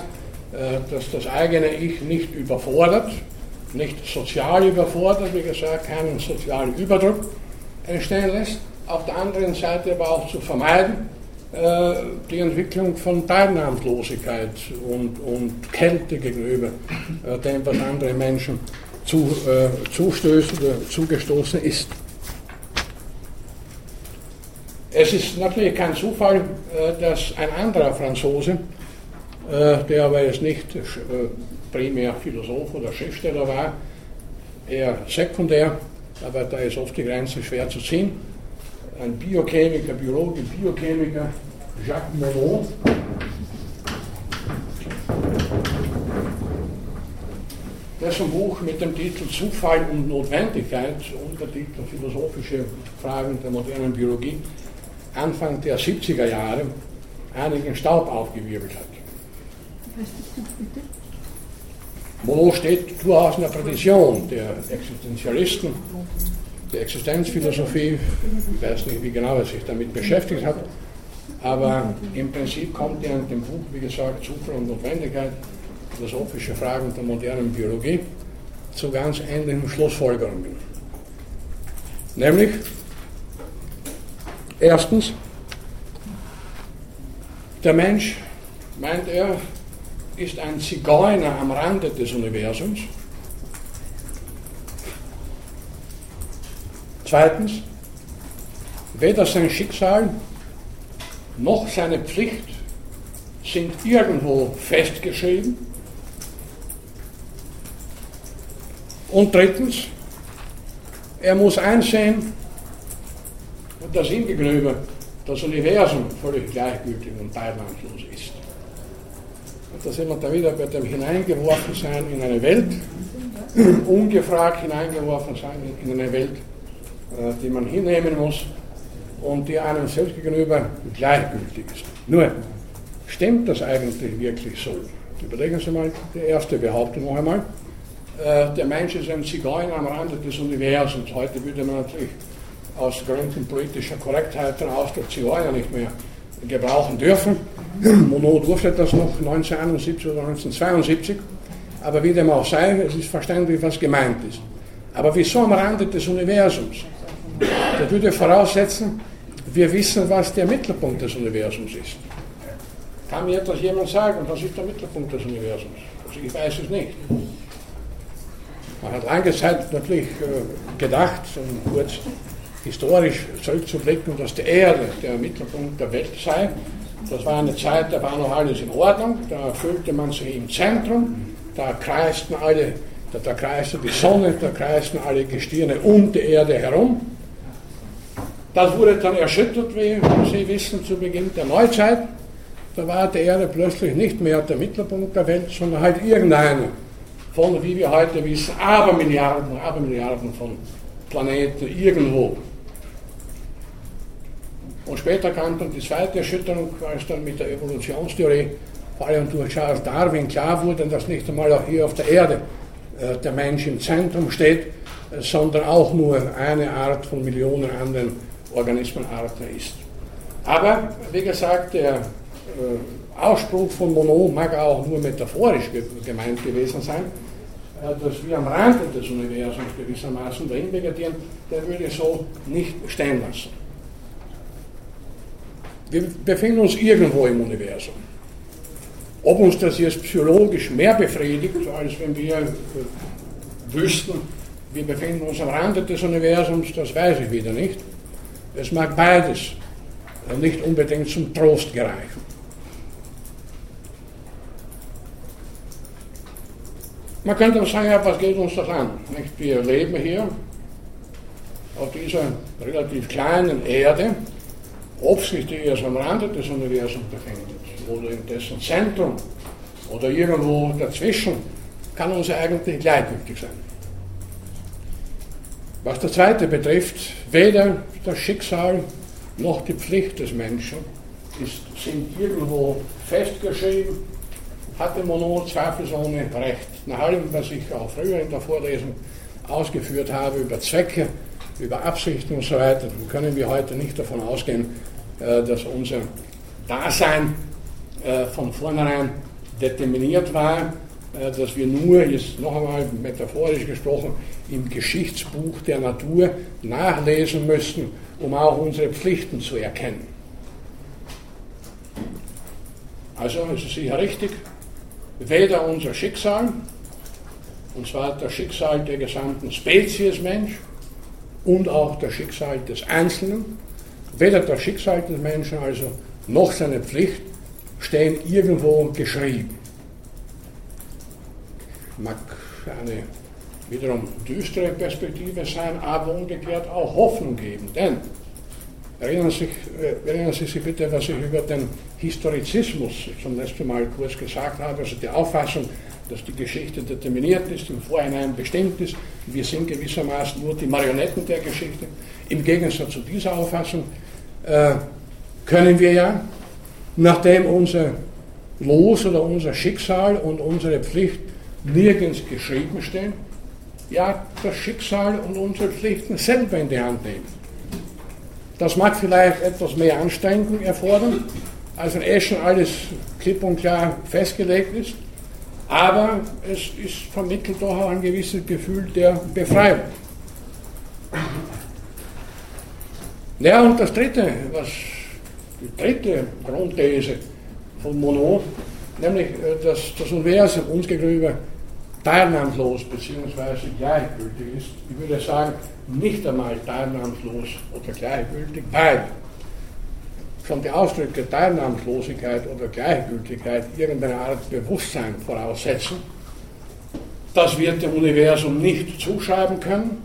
äh, das das eigene Ich nicht überfordert, nicht sozial überfordert, wie gesagt, keinen sozialen Überdruck entstehen lässt, auf der anderen Seite aber auch zu vermeiden, äh, die Entwicklung von Teilnahmslosigkeit und, und Kälte gegenüber äh, dem, was andere Menschen zu, äh, zustößen zugestoßen ist. Es ist natürlich kein Zufall, äh, dass ein anderer Franzose, der aber jetzt nicht primär Philosoph oder Schriftsteller war, eher sekundär, aber da ist oft die Grenze schwer zu ziehen. Ein Biochemiker, Biologe, Biochemiker, Jacques Monod, dessen Buch mit dem Titel Zufall und Notwendigkeit, Untertitel Philosophische Fragen der modernen Biologie, Anfang der 70er Jahre einigen Staub aufgewirbelt hat. Was bitte? Monod steht durchaus in der Tradition der Existenzialisten, der Existenzphilosophie. Ich weiß nicht, wie genau er sich damit beschäftigt hat, aber im Prinzip kommt er in dem Buch, wie gesagt, Zufall und Notwendigkeit, philosophische Fragen der modernen Biologie, zu ganz ähnlichen Schlussfolgerungen. Nämlich, erstens, der Mensch, meint er, ist ein Zigeuner am Rande des Universums. Zweitens, weder sein Schicksal noch seine Pflicht sind irgendwo festgeschrieben. Und drittens, er muss einsehen, dass ihm gegenüber das Universum völlig gleichgültig und teilnahmslos ist da sind da wieder bei dem Hineingeworfensein in eine Welt, ungefragt hineingeworfen sein in eine Welt, äh, die man hinnehmen muss und die einem selbst gegenüber gleichgültig ist. Nur, stimmt das eigentlich wirklich so? Überlegen Sie mal die erste Behauptung noch einmal. Äh, der Mensch ist ein Zigeuner am Rande des Universums. Heute würde man natürlich aus Gründen politischer Korrektheit den Ausdruck Zigeuner nicht mehr gebrauchen dürfen. Monod durfte das noch 1971 oder 1972, aber wie dem auch sei, es ist verständlich, was gemeint ist. Aber wieso am Rande des Universums? Das würde voraussetzen, wir wissen, was der Mittelpunkt des Universums ist. Kann mir etwas jemand sagen, was ist der Mittelpunkt des Universums? Also ich weiß es nicht. Man hat lange Zeit natürlich äh, gedacht, um kurz historisch zurückzublicken, dass die Erde der Mittelpunkt der Welt sei das war eine Zeit, da war noch alles in Ordnung, da fühlte man sich im Zentrum, da kreisten alle, da, da kreiste die Sonne, da kreisten alle Gestirne um die Erde herum. Das wurde dann erschüttert, wie Sie wissen, zu Beginn der Neuzeit. Da war die Erde plötzlich nicht mehr der Mittelpunkt der Welt, sondern halt irgendeine von, wie wir heute wissen, Abermilliarden, Abermilliarden von Planeten irgendwo. Und später kam dann die zweite Erschütterung, als dann mit der Evolutionstheorie, vor allem durch Charles Darwin, klar wurde, dass nicht einmal auch hier auf der Erde äh, der Mensch im Zentrum steht, äh, sondern auch nur eine Art von Millionen anderen Organismenarten ist. Aber, wie gesagt, der äh, Ausspruch von Monod mag auch nur metaphorisch gemeint gewesen sein, dass wir am Rande des Universums gewissermaßen dahin vegetieren, der würde so nicht stehen lassen. Wir befinden uns irgendwo im Universum. Ob uns das jetzt psychologisch mehr befriedigt, als wenn wir äh, wüssten, wir befinden uns am Rande des Universums, das weiß ich wieder nicht. Es mag beides nicht unbedingt zum Trost gereichen. Man könnte auch sagen, ja, was geht uns das an? Wir leben hier auf dieser relativ kleinen Erde ob sich die erst am Rande des Universums befindet oder in dessen Zentrum oder irgendwo dazwischen, kann uns eigentlich gleichgültig sein. Was das Zweite betrifft, weder das Schicksal noch die Pflicht des Menschen ist, sind irgendwo festgeschrieben, hatte Monod zweifelsohne recht. Nach allem, was ich auch früher in der Vorlesung ausgeführt habe über Zwecke, über Absichten und so weiter, können wir heute nicht davon ausgehen, dass unser Dasein äh, von vornherein determiniert war, äh, dass wir nur, jetzt noch einmal metaphorisch gesprochen, im Geschichtsbuch der Natur nachlesen müssten, um auch unsere Pflichten zu erkennen. Also ist es sicher richtig, weder unser Schicksal, und zwar das Schicksal der gesamten Spezies Mensch und auch das Schicksal des Einzelnen, Weder das Schicksal des Menschen also noch seine Pflicht stehen irgendwo geschrieben. Mag eine wiederum düstere Perspektive sein, aber umgekehrt auch Hoffnung geben. Denn erinnern Sie, äh, erinnern Sie sich bitte, was ich über den Historizismus zum letzten Mal kurz gesagt habe, also die Auffassung, dass die Geschichte determiniert ist, im Vorhinein bestimmt ist. Wir sind gewissermaßen nur die Marionetten der Geschichte. Im Gegensatz zu dieser Auffassung äh, können wir ja, nachdem unser Los oder unser Schicksal und unsere Pflicht nirgends geschrieben stehen, ja, das Schicksal und unsere Pflichten selber in die Hand nehmen. Das mag vielleicht etwas mehr Anstrengung erfordern, als wenn eh schon alles klipp und klar festgelegt ist, aber es ist vermittelt doch auch ein gewisses Gefühl der Befreiung. Ja, und das dritte, was, die dritte Grundthese von Monod, nämlich, äh, dass das Universum uns gegenüber teilnahmslos bzw. gleichgültig ist. Ich würde sagen, nicht einmal teilnahmslos oder gleichgültig, weil schon die Ausdrücke Teilnahmslosigkeit oder Gleichgültigkeit irgendeine Art Bewusstsein voraussetzen. Das wird dem Universum nicht zuschreiben können.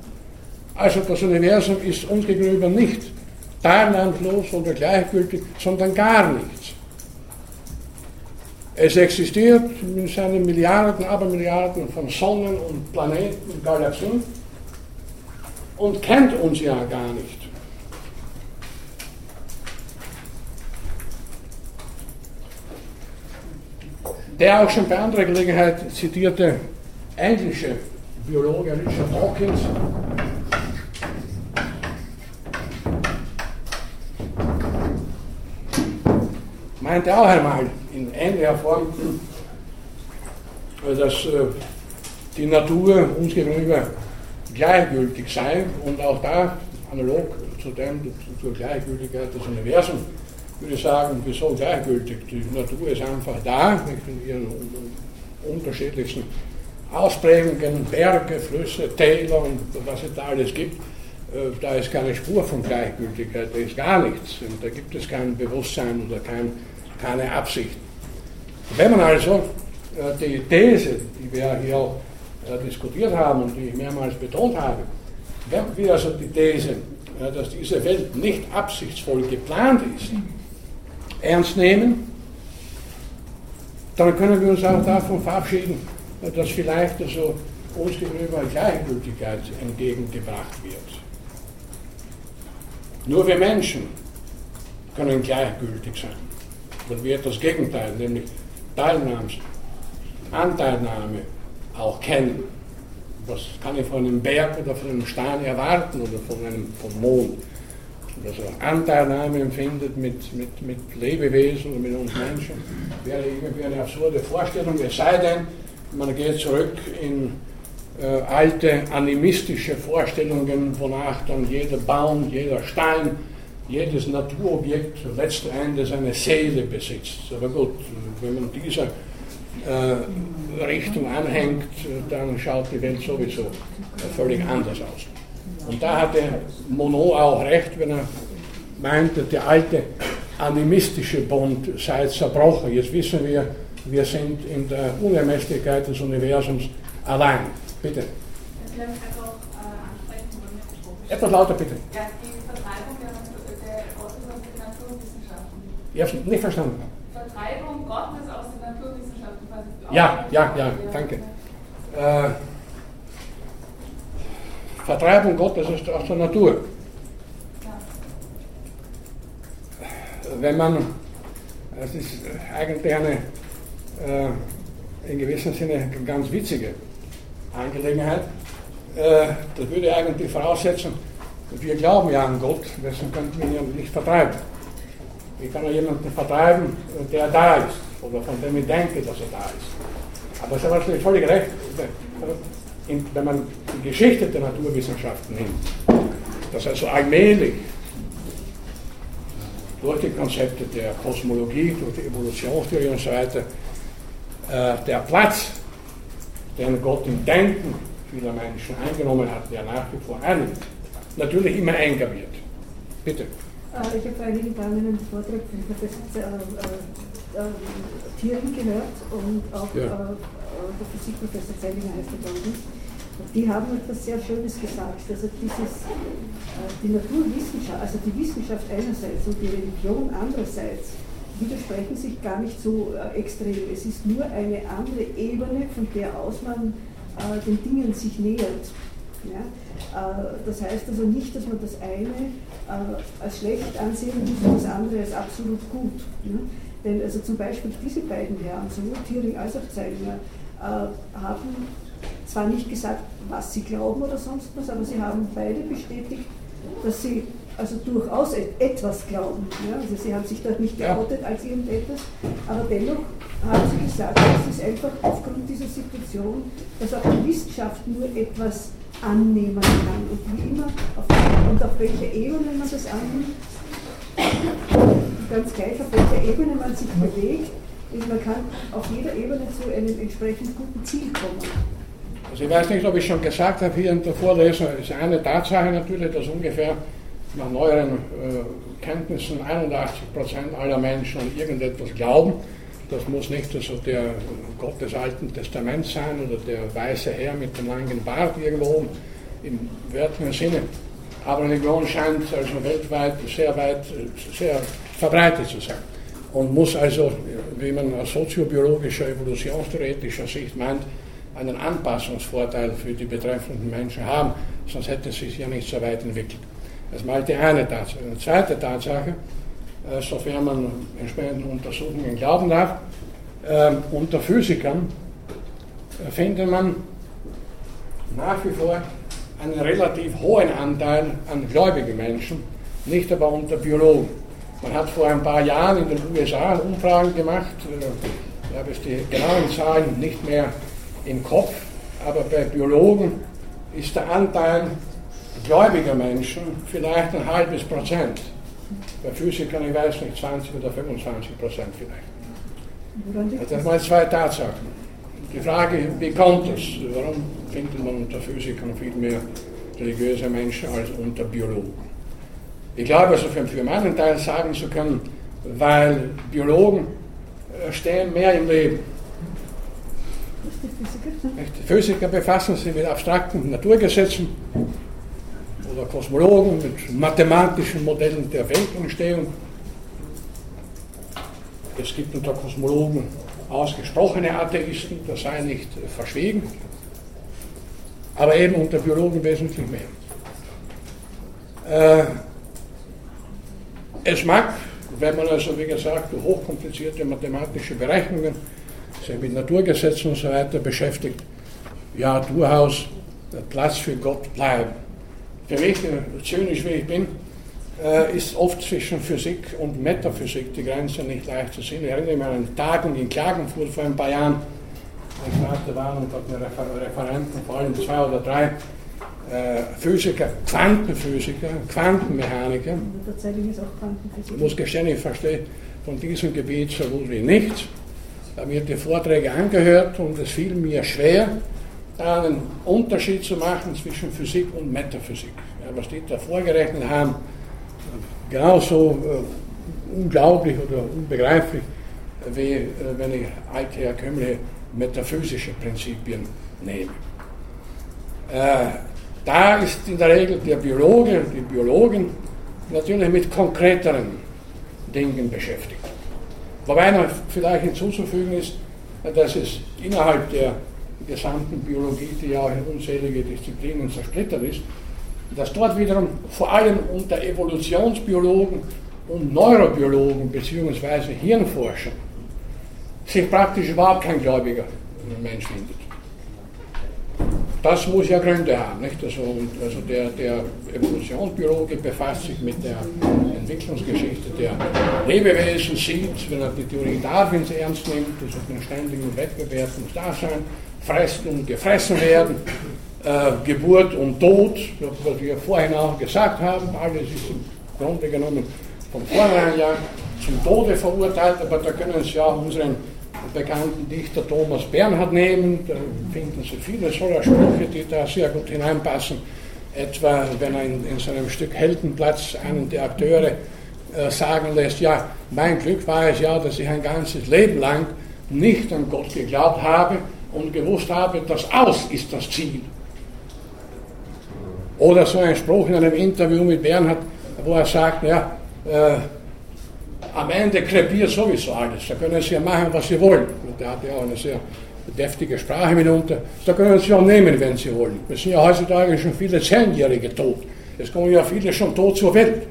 Also das Universum ist uns gegenüber nicht teilnahmslos oder gleichgültig, sondern gar nichts. Es existiert in seinen Milliarden, Abermilliarden von Sonnen und Planeten und Galaxien und kennt uns ja gar nicht. Der auch schon bei anderer Gelegenheit zitierte englische Biologe Richard Dawkins meinte auch einmal in ähnlicher Form, dass äh, die Natur uns gegenüber gleichgültig sei und auch da, analog zu dem, zur Gleichgültigkeit des Universums, würde ich sagen, wieso gleichgültig? Die Natur ist einfach da, in ihren unterschiedlichsten Ausprägungen, Berge, Flüsse, Täler und was es da alles gibt. Äh, da ist keine Spur von Gleichgültigkeit, da ist gar nichts. Und da gibt es kein Bewusstsein oder kein keine Absicht. Wenn man also äh, die These, die wir hier äh, diskutiert haben und die ich mehrmals betont habe, wenn wir also die These, äh, dass diese Welt nicht absichtsvoll geplant ist, ernst nehmen, dann können wir uns auch davon verabschieden, dass vielleicht also uns gegenüber Gleichgültigkeit entgegengebracht wird. Nur wir Menschen können gleichgültig sein, wenn wir das Gegenteil, nämlich Teilnahme, Anteilnahme auch kennen. Was kann ich von einem Berg oder von einem Stein erwarten oder von einem vom Mond? Also Anteilnahme empfindet mit, mit, mit Lebewesen und mit uns Menschen, wäre irgendwie eine absurde Vorstellung, es sei denn, man geht zurück in äh, alte animistische Vorstellungen, wonach dann jeder Baum, jeder Stein, jedes Naturobjekt letzten Endes eine Seele besitzt. Aber gut, wenn man dieser äh, Richtung anhängt, dann schaut die Welt sowieso völlig anders aus. Und da hatte Monod auch recht, wenn er meinte, der alte animistische Bund sei zerbrochen. Jetzt wissen wir, wir sind in der Unermesslichkeit des Universums allein. Bitte. Äh. Etwas lauter, bitte. Ja, die Vertreibung der, der Gottes aus den Es nicht verstanden. Vertreibung Gottes aus den Naturwissenschaften. Ja, ja, ja, danke. Äh, Vertreibung Gottes ist aus der Natur. Wenn man, es ist eigentlich eine äh, in gewissem Sinne ganz witzige Angelegenheit, äh, das würde eigentlich voraussetzen, wir glauben ja an Gott, deswegen könnten wir ihn nicht vertreiben. Ich kann ja jemanden vertreiben, der da ist, oder von dem ich denke, dass er da ist. Aber es ist natürlich völlig recht, wenn man die Geschichte der Naturwissenschaften nimmt, dass also allmählich durch die Konzepte der Kosmologie, durch die Evolutionstheorie und so weiter, äh, der Platz, den Gott im Denken vieler Menschen eingenommen hat, der nach wie vor einnimmt, natürlich immer enger wird. Bitte. Äh, ich habe vor einigen Tagen einen Vortrag von Professor äh, äh, Thieren gehört und auch Ja. äh, der Physikprofessor Zeilinger heißt er, glaube die haben etwas sehr Schönes gesagt. Also dieses, äh, die Naturwissenschaft, also die Wissenschaft einerseits und die Religion andererseits, widersprechen sich gar nicht so äh, extrem. Es ist nur eine andere Ebene, von der aus man äh, den Dingen sich nähert. Ja? Äh, das heißt also nicht, dass man das eine äh, als schlecht ansehen muss und das andere als absolut gut. Ja? Denn also zum Beispiel diese beiden Herren, sowohl Thiering als auch Zeilinger, äh, haben zwar nicht gesagt, was sie glauben oder sonst was, aber sie haben beide bestätigt, dass sie also durchaus et- etwas glauben. Ja? Also sie haben sich dort nicht geoutet als irgendetwas, aber dennoch haben sie gesagt, es ist einfach aufgrund dieser Situation, dass auch die Wissenschaft nur etwas annehmen kann. Und wie immer, auf, und auf welcher Ebene man das annimmt, ganz gleich, auf welcher Ebene man sich bewegt, ist, man kann auf jeder Ebene zu einem entsprechend guten Ziel kommen. Also ich weiß nicht, ob ich schon gesagt habe hier in der Vorlesung, es ist eine Tatsache natürlich, dass ungefähr nach neueren äh, Kenntnissen 81 Prozent aller Menschen an irgendetwas glauben. Das muss nicht also der Gott des Alten Testaments sein oder der weiße Herr mit dem langen Bart irgendwo im wörtlichen Sinne. Aber Religion scheint also weltweit sehr weit, sehr verbreitet zu sein und muss also, wie man aus soziobiologischer, evolutionstheoretischer Sicht meint, einen Anpassungsvorteil für die betreffenden Menschen haben, sonst hätte es sich ja nicht so weit entwickelt. Das ist mal die eine Tatsache. Eine zweite Tatsache, sofern man entsprechenden Untersuchungen glauben darf, äh, unter Physikern äh, findet man nach wie vor einen relativ hohen Anteil an gläubigen Menschen, nicht aber unter Biologen. Man hat vor ein paar Jahren in den USA Umfragen gemacht, äh, ich habe jetzt die genauen Zahlen nicht mehr im Kopf, aber bei Biologen ist der Anteil gläubiger Menschen vielleicht ein halbes Prozent. Bei Physikern, ich weiß nicht, 20 oder 25 Prozent vielleicht. Also das das? waren zwei Tatsachen. Die Frage, wie kommt es? Warum findet man unter Physikern viel mehr religiöse Menschen als unter Biologen? Ich glaube, also für, für meinen Teil sagen zu können, weil Biologen äh, stehen mehr im Leben. Die? Nicht? Physiker befassen sich mit abstrakten Naturgesetzen oder Kosmologen mit mathematischen Modellen der Weltentstehung. Es gibt unter Kosmologen ausgesprochene Atheisten, das sei nicht verschwiegen, aber eben unter Biologen wesentlich mehr. Äh, es mag, wenn man also, wie gesagt, hochkomplizierte mathematische Berechnungen, sich mit Naturgesetzen und so weiter beschäftigt, ja, durchaus Platz für Gott bleiben. Für mich, äh, zynisch wie ich bin, äh, ist oft zwischen Physik und Metaphysik die Grenze nicht leicht zu sehen. Ich erinnere mich an Tagung in Klagenfurt vor ein paar Jahren. Ich fragte, waren und dort Referenten, vor allem zwei oder drei äh, Physiker, Quantenphysiker, Quantenmechaniker. Ich muss gestehen, ich verstehe von diesem Gebiet so gut wie nichts. Ich habe mir die Vorträge angehört und es fiel mir schwer, da einen Unterschied zu machen zwischen Physik und Metaphysik. Ja, was die da vorgerechnet haben, genauso äh, unglaublich oder unbegreiflich, wie äh, wenn ich altherkömmliche metaphysische Prinzipien nehme. Äh, da ist in der Regel der Biologe, die Biologin natürlich mit konkreteren Dingen beschäftigt. Wobei noch vielleicht hinzuzufügen ist, dass es innerhalb der gesamten Biologie, die ja auch in unzählige Disziplinen zersplittert ist, dass dort wiederum vor allem unter Evolutionsbiologen und Neurobiologen bzw. Hirnforschern sich praktisch überhaupt kein gläubiger Mensch findet. Das muss ja Gründe haben. Nicht? Also, also der, der Evolutionsbiologe befasst sich mit der Entwicklungsgeschichte der Lebewesen, sieht, wenn er die Theorie Darwins ernst nimmt, also den ständigen Wettbewerb muss da sein, fressen und gefressen werden, äh, Geburt und Tod, was wir vorhin auch gesagt haben, alles ist im Grunde genommen von vornherein ja zum Tode verurteilt, aber da können Sie ja unseren bekannten Dichter Thomas Bernhard nehmen, da finden Sie viele solcher Sprüche, die da sehr gut hineinpassen, etwa wenn er in, in seinem Stück Heldenplatz einen der Akteure äh, sagen lässt, ja, mein Glück war es ja, dass ich ein ganzes Leben lang nicht an Gott geglaubt habe und gewusst habe, das Aus ist das Ziel. Oder so ein Spruch in einem Interview mit Bernhard, wo er sagt, ja, äh, am Ende krepiert sowieso alles. Da können Sie ja machen, was Sie wollen. Und der hat ja auch eine sehr deftige Sprache mitunter. Da können Sie auch nehmen, wenn Sie wollen. Es sind ja heutzutage schon viele Zehnjährige tot. Es kommen ja viele schon tot zur Welt.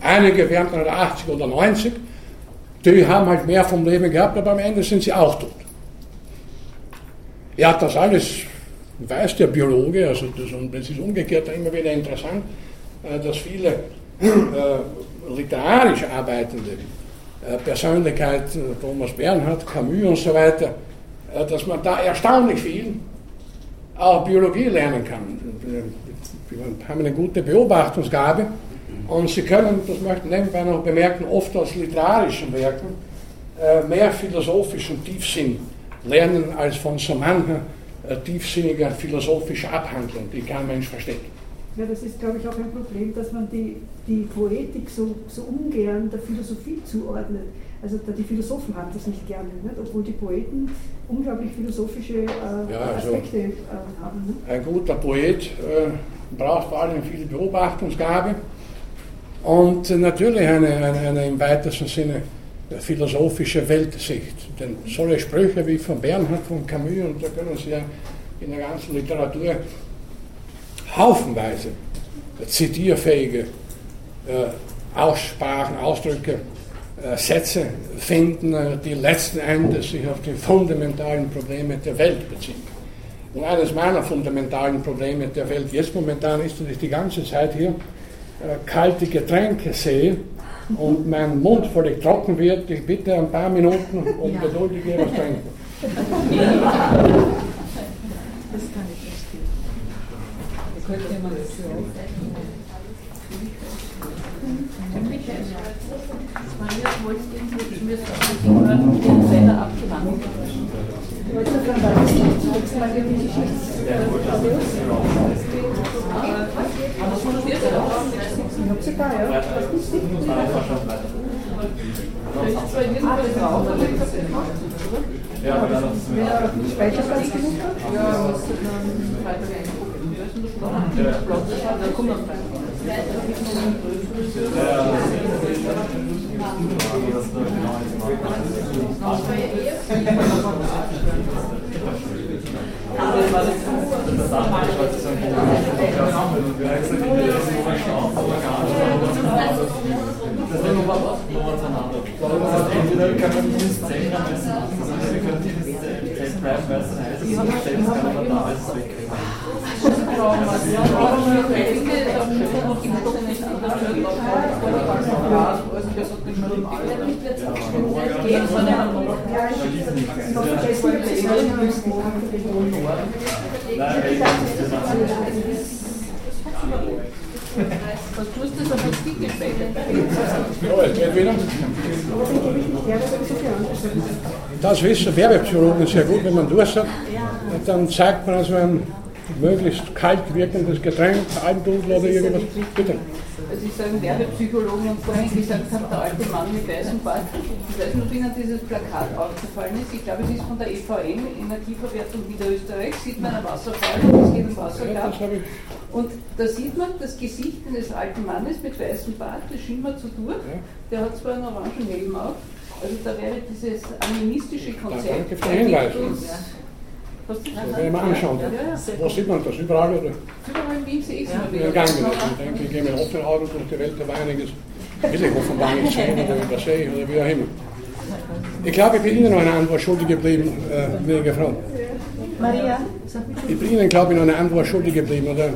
Einige werden dann 80 oder 90. Die haben halt mehr vom Leben gehabt, aber am Ende sind sie auch tot. Hat das alles weiß der Biologe, also das, und es ist umgekehrt immer wieder interessant, äh, dass viele äh, literarisch arbeitende äh, Persönlichkeiten, Thomas Bernhard, Camus und so weiter, äh, dass man da erstaunlich viel auch Biologie lernen kann. Wir haben eine gute Beobachtungsgabe und Sie können, das möchte ich nebenbei noch bemerken, oft aus literarischen Werken äh, mehr philosophischen Tiefsinn lernen als von so mancher äh, tiefsinniger philosophischer Abhandlung, die kein Mensch versteht. Ja, das ist, glaube ich, auch ein Problem, dass man die, die Poetik so, so ungern der Philosophie zuordnet. Also die Philosophen haben das nicht gerne, nicht? obwohl die Poeten unglaublich philosophische äh, ja, also Aspekte äh, haben. Nicht? Ein guter Poet äh, braucht vor allem viel Beobachtungsgabe und natürlich eine, eine, eine im weitesten Sinne philosophische Weltsicht. Denn solche Sprüche wie von Bernhard, von Camus, und da können Sie ja in der ganzen Literatur haufenweise zitierfähige äh, Aussprachen, Ausdrücke, äh, Sätze finden, äh, die letzten Endes sich auf die fundamentalen Probleme der Welt beziehen. Und eines meiner fundamentalen Probleme der Welt jetzt momentan ist, dass ich die ganze Zeit hier äh, kalte Getränke sehe und mein Mund völlig trocken wird, ich bitte ein paar Minuten und ja. geduldig etwas trinken. Das kann ich verstehen. Könnte man das so Maria wollte den mir den abgewandt. Ich. Das nicht ja, aber dann ja, Speicherplatz genug hat? Ja, müsste man weiter eingucken. Ja, da noch rein. Entweder kann man dieses Zentrum messen, also Zentrum messen, heißt es kann man da alles wegkriegen. Das wissen Werbepsychologen sehr gut, wenn man Durst hat. Dann zeigt man also ein möglichst kalt wirkendes Getränk, Almdudel oder irgendwas. Bitte. Also ich sage Werbepsychologen und vorhin gesagt haben, der alte Mann mit weißem Bart. Ich weiß nicht, ob Ihnen dieses Plakat aufgefallen ist. Ich glaube, es ist von der EVN, Energieverwertung Niederösterreich. Sieht man einen Wasserfall es geht um Wasserkraft. Habe. Und da sieht man das Gesicht eines alten Mannes mit weißem Bart, das schimmert so durch. Der hat zwar einen orangen Helm auf. Also da wäre dieses animistische Konzept. danke für den Hinweis. Das werden wir anschauen. Ja, ja, sehr Wo sieht man das? Überall oder? Überall in Wien sehe ich es Ja, gang. Ich denke, ich gehe mit offenen Augen durch die Welt, aber einiges will ich offenbar nicht sehen oder übersehe oder wie auch immer. Ich glaube, ich bin Ihnen noch eine Antwort schuldig geblieben, äh, gnädige Frau. Maria, Ich bin Ihnen, glaube ich, noch eine Antwort schuldig geblieben oder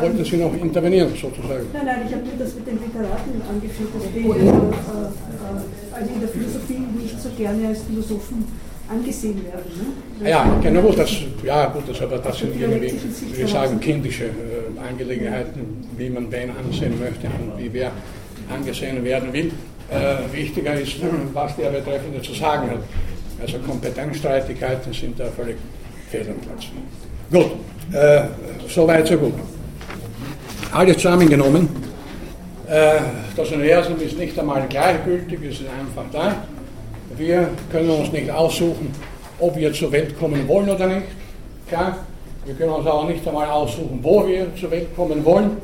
wollten Sie noch intervenieren, sozusagen? Nein, nein, ich habe nur das mit den Literaten angeführt, dass die äh, äh, also in der Philosophie nicht so gerne als Philosophen angesehen werden. Ne? Ja, genau, gut, das, ja, gut, das, aber das sind irgendwie, wie wir sagen, kindische äh, Angelegenheiten, wie man wen ansehen möchte und wie wer angesehen werden will. Äh, wichtiger ist, was der Betreffende zu sagen hat. Also Kompetenzstreitigkeiten sind da völlig fehl am Platz. Gut, äh, soweit, so gut. Alles zusammengenommen. Äh, das Universum ist nicht einmal gleichgültig, es ist einfach da. Wir können uns nicht aussuchen, ob wir zur Welt kommen wollen oder nicht. Klar, wir können uns auch nicht einmal aussuchen, wo wir zur Welt kommen wollen.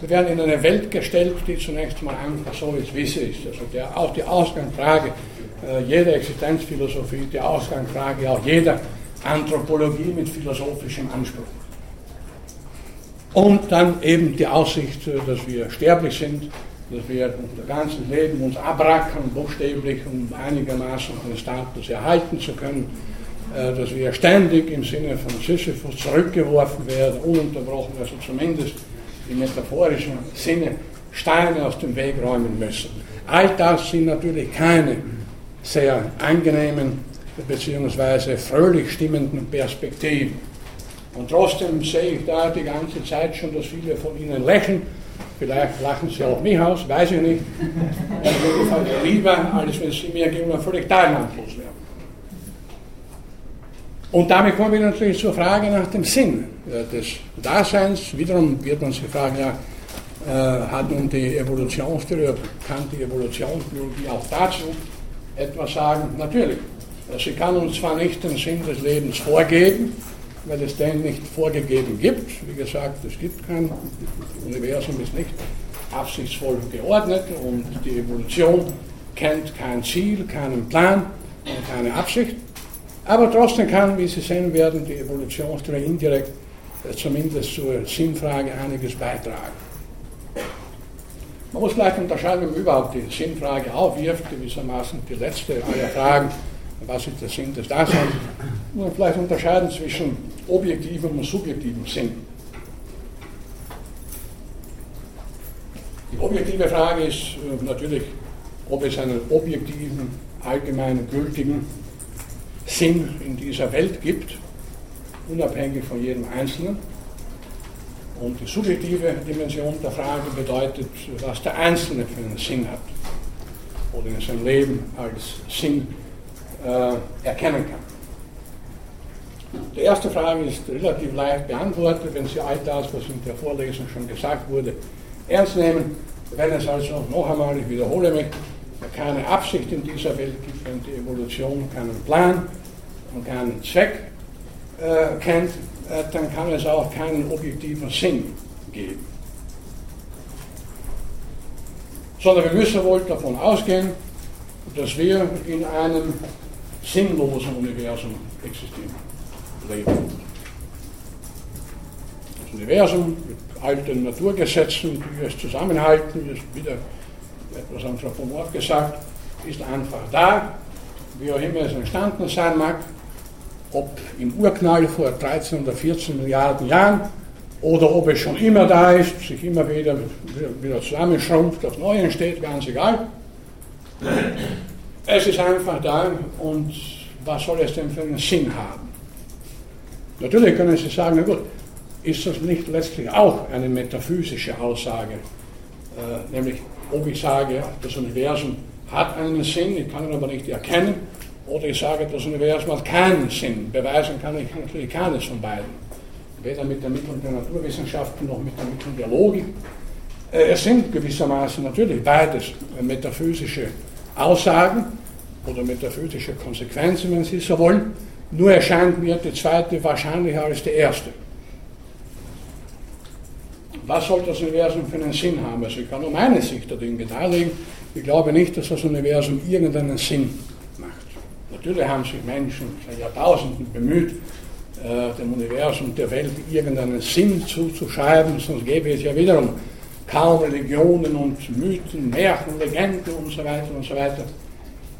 Wir werden in eine Welt gestellt, die zunächst mal einfach so ist, wie sie ist. Also der, auch die Ausgangsfrage äh, jeder Existenzphilosophie, die Ausgangsfrage auch jeder Anthropologie mit philosophischem Anspruch. Und dann eben die Aussicht, äh, dass wir sterblich sind, dass wir unser ganzes Leben uns abrackern, buchstäblich, um einigermaßen den Status erhalten zu können, äh, dass wir ständig im Sinne von Sisyphus zurückgeworfen werden, ununterbrochen, also zumindest im metaphorischen Sinne Steine aus dem Weg räumen müssen. All das sind natürlich keine sehr angenehmen bzw. fröhlich stimmenden Perspektiven. Und trotzdem sehe ich da die ganze Zeit schon, dass viele von Ihnen lächeln. Vielleicht lachen Sie auch mich aus, weiß ich nicht. Ich würde lieber, als wenn Sie mir gegenüber völlig teilnahmslos wären. Und damit kommen wir natürlich zur Frage nach dem Sinn des Daseins. Wiederum wird man sich fragen, ja, äh, hat nun die Evolutionstheorie, kann die Evolutionsbiologie auch dazu etwas sagen? Natürlich. Sie kann uns zwar nicht den Sinn des Lebens vorgeben, weil es den nicht vorgegeben gibt. Wie gesagt, es gibt kein das Universum ist nicht absichtsvoll geordnet und die Evolution kennt kein Ziel, keinen Plan und keine Absicht. Aber trotzdem kann, wie Sie sehen werden, die Evolutionstheorie indirekt äh, zumindest zur Sinnfrage einiges beitragen. Man muss vielleicht unterscheiden, man überhaupt die Sinnfrage aufwirft, gewissermaßen die letzte aller Fragen, was ist der Sinn des Daseins, muss man vielleicht unterscheiden zwischen objektivem und subjektivem Sinn. Die objektive Frage ist äh, natürlich, ob es einen objektiven, allgemeinen, gültigen Sinn in dieser Welt gibt, unabhängig von jedem Einzelnen. Und die subjektive Dimension der Frage bedeutet, was der Einzelne für einen Sinn hat oder in seinem Leben als Sinn äh, erkennen kann. Die erste Frage ist relativ leicht beantwortet, wenn Sie all das, was in der Vorlesung schon gesagt wurde, ernst nehmen. Wenn es also noch einmal, ich wiederhole mich, keine Absicht in dieser Welt gibt, wenn die Evolution keinen Plan und keinen Zweck äh, kennt, äh, dann kann es auch keinen objektiven Sinn geben. sondern wir müssen wohl davon ausgehen, dass wir in einem sinnlosen Universum existieren, leben. Das Universum mit alten Naturgesetzen, die es zusammenhalten, ist wieder etwas anthropomorph gesagt, ist einfach da, wie auch immer es entstanden sein mag, ob im Urknall vor 13 oder 14 Milliarden Jahren oder ob es schon immer da ist, sich immer wieder, wieder zusammenschrumpft, das Neue entsteht, ganz egal. Es ist einfach da und was soll es denn für einen Sinn haben? Natürlich können Sie sagen, na gut, ist das nicht letztlich auch eine metaphysische Aussage? Äh, nämlich, ob ich sage, das Universum hat einen Sinn, ich kann ihn aber nicht erkennen, oder ich sage, das Universum hat keinen Sinn. Beweisen kann ich natürlich keines von beiden. Weder mit den Mitteln der Naturwissenschaften noch mit den Mitteln der Logik. Äh, es sind gewissermaßen natürlich beides metaphysische Aussagen oder metaphysische Konsequenzen, wenn Sie so wollen. Nur erscheint mir die zweite wahrscheinlicher als die erste. Was soll das Universum für einen Sinn haben? Also ich kann nur meine Sicht der Dinge darlegen. Ich glaube nicht, dass das Universum irgendeinen Sinn macht. Natürlich haben sich Menschen seit Jahrtausenden bemüht, äh, dem Universum, der Welt irgendeinen Sinn zuzuschreiben, sonst gäbe es ja wiederum kaum Religionen und Mythen, Märchen, Legenden und so weiter und so weiter.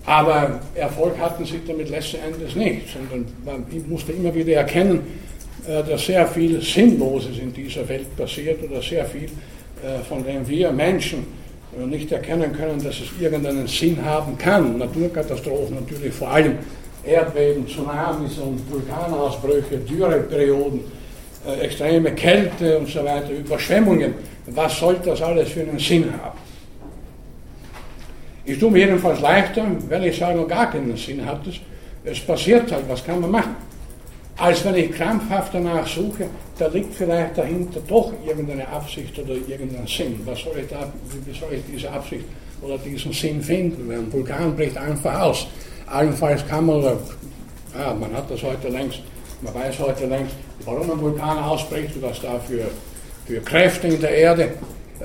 Aber Erfolg hatten sie damit letzten Endes nicht, sondern man musste immer wieder erkennen, äh, dass sehr viel Sinnloses in dieser Welt passiert oder sehr viel, äh, von dem wir Menschen äh, nicht erkennen können, dass es irgendeinen Sinn haben kann. Naturkatastrophen natürlich vor allem Erdbeben, Tsunamis und Vulkanausbrüche, Dürreperioden, extreme Kälte und so weiter, Überschwemmungen. Was soll das alles für einen Sinn haben? Ich tue mir jedenfalls leichter, wenn ich sage, gar keinen Sinn hat es. Es passiert halt, was kann man machen? Als wenn ich krampfhaft danach suche, da liegt vielleicht dahinter doch irgendeine Absicht oder irgendein Sinn. Was soll ich da, wie soll ich diese Absicht oder diesen Sinn finden? Ein Vulkan bricht einfach aus. Allenfalls kann man, ja, man hat das heute längst, man weiß heute längst, warum ein Vulkan ausbricht, was da für, Kräfte in der Erde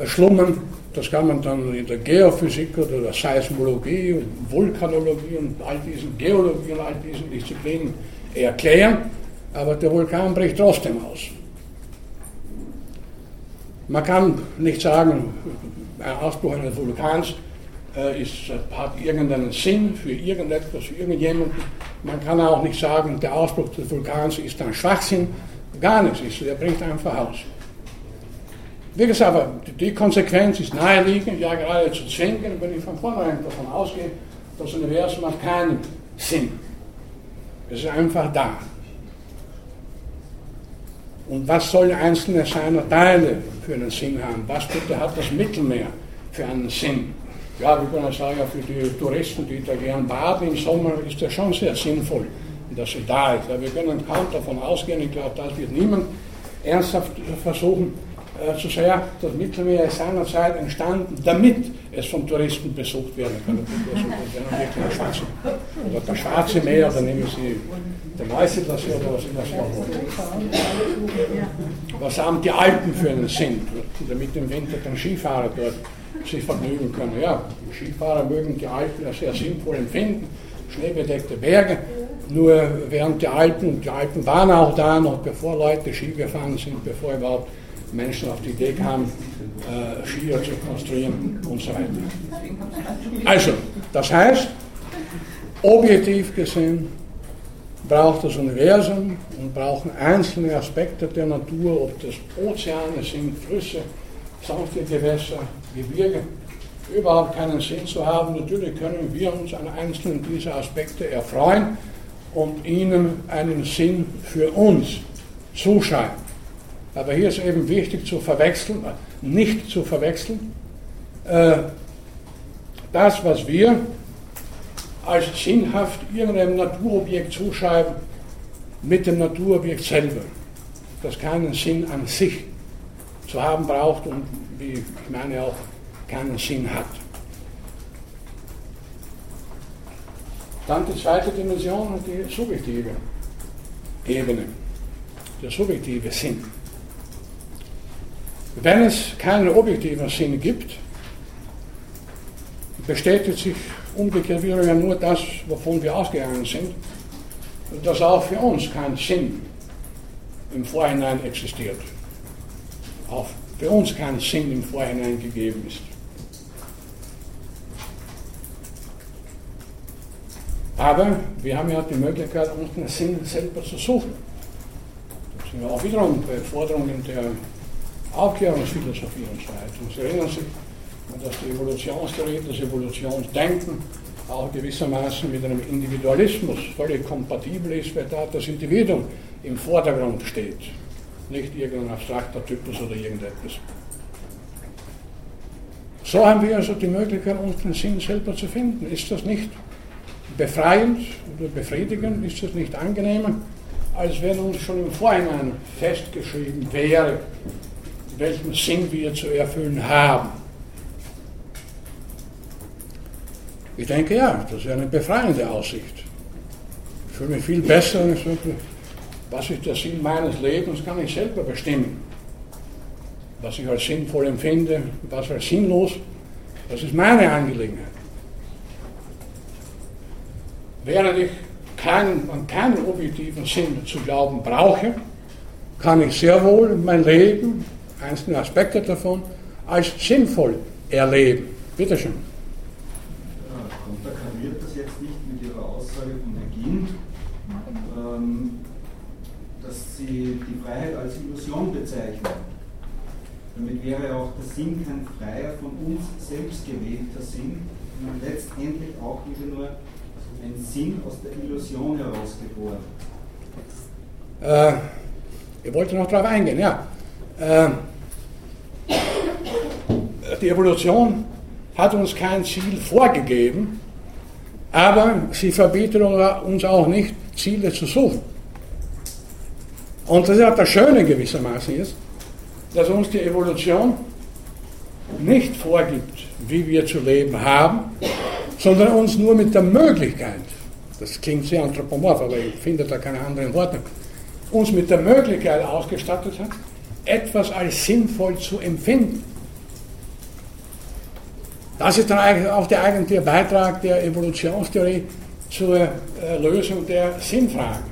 schlummern. Das kann man dann in der Geophysik oder der Seismologie und Vulkanologie und all diesen Geologie und all diesen Disziplinen erklären, aber der Vulkan bricht trotzdem aus. Man kann nicht sagen, ein Ausbruch eines Vulkans äh, ist, hat irgendeinen Sinn für irgendetwas, für irgendjemanden. Man kann auch nicht sagen, der Ausbruch des Vulkans ist ein Schwachsinn. Gar nichts ist, er bricht einfach aus. Wie gesagt, aber die Konsequenz ist naheliegend, ja gerade zu zwingen, wenn ich von vornherein davon ausgehe, das Universum hat keinen Sinn. Es ist einfach da. Und was sollen einzelne seiner Teile für einen Sinn haben? Was bitte hat das Mittelmeer für einen Sinn? Ja, wir können sagen, für die Touristen, die da gern baden im Sommer, ist das schon sehr sinnvoll, dass sie da ist. Aber wir können kaum davon ausgehen, ich glaube, das wird niemand ernsthaft versuchen, äh, zu sehr, das Mittelmeer ist seinerzeit entstanden, damit es von Touristen besucht werden kann. Oder das Schwarze Meer, dann nehmen Sie den Neusiedlersee oder was immer Sie Was haben die Alpen für einen Sinn, damit im Winter dann Skifahrer dort sich vergnügen können? Ja, Skifahrer mögen die Alpen ja sehr sinnvoll empfinden, schneebedeckte Berge, nur während die Alpen, die Alpen waren auch da, noch bevor Leute Ski gefahren sind, bevor überhaupt Menschen auf die Idee kamen, äh, Skier zu konstruieren und so weiter. Also, das heißt, objektiv gesehen braucht das Universum und brauchen einzelne Aspekte der Natur, ob das Ozeane sind, Flüsse, sanfte Gewässer, Gebirge, überhaupt keinen Sinn zu haben. Natürlich können wir uns an einzelnen dieser Aspekte erfreuen und ihnen einen Sinn für uns zuschreiben. Aber hier ist eben wichtig zu verwechseln, nicht zu verwechseln, äh, das, was wir als sinnhaft irgendeinem Naturobjekt zuschreiben, mit dem Naturobjekt selber, das keinen Sinn an sich zu haben braucht und, wie ich meine, auch keinen Sinn hat. Dann die zweite Dimension, die subjektive Ebene, der subjektive Sinn. Wenn es keinen objektiven Sinn gibt, bestätigt sich umgekehrt wieder ja nur das, wovon wir ausgegangen sind, dass auch für uns kein Sinn im Vorhinein existiert. Auch für uns kein Sinn im Vorhinein gegeben ist. Aber wir haben ja die Möglichkeit, uns den Sinn selber zu suchen. Das sind ja auch wiederum bei Forderungen der Aufklärungsphilosophie weiter. Und Sie erinnern sich, dass die Evolutionstheorie, das Evolutionsdenken auch gewissermaßen mit einem Individualismus völlig kompatibel ist, weil da das Individuum im Vordergrund steht, nicht irgendein abstrakter Typus oder irgendetwas. So haben wir also die Möglichkeit, uns den Sinn selber zu finden. Ist das nicht befreiend oder befriedigend? Ist das nicht angenehmer, als wenn uns schon im Vorhinein festgeschrieben wäre, welchen Sinn wir zu erfüllen haben? Ich denke ja, das ist eine befreiende Aussicht. Ich fühle mich viel besser, was ist der Sinn meines Lebens, kann ich selber bestimmen. Was ich als sinnvoll empfinde, was als sinnlos, das ist meine Angelegenheit. Während ich keinen, an keinen objektiven Sinn zu glauben brauche, kann ich sehr wohl mein Leben, einzelne Aspekte davon, als sinnvoll erleben. Bitte schön. Konterkariert das jetzt nicht mit Ihrer Aussage von Beginn, ähm, dass Sie die Freiheit als Illusion bezeichnen? Damit wäre auch der Sinn kein freier, von uns selbst gewählter Sinn, sondern letztendlich auch wieder nur ein Sinn aus der Illusion herausgeboren. Äh, ich wollte noch darauf eingehen, ja. Äh, die Evolution hat uns kein Ziel vorgegeben, aber sie verbietet uns auch nicht, Ziele zu suchen. Und das ist auch das Schöne gewissermaßen ist, dass uns die Evolution nicht vorgibt, wie wir zu leben haben, sondern uns nur mit der Möglichkeit, das klingt sehr anthropomorph, aber ich finde da keine anderen Worte, uns mit der Möglichkeit ausgestattet hat, etwas als sinnvoll zu empfinden. Das ist dann eigentlich auch der eigentliche Beitrag der Evolutionstheorie zur äh, Lösung der Sinnfrage.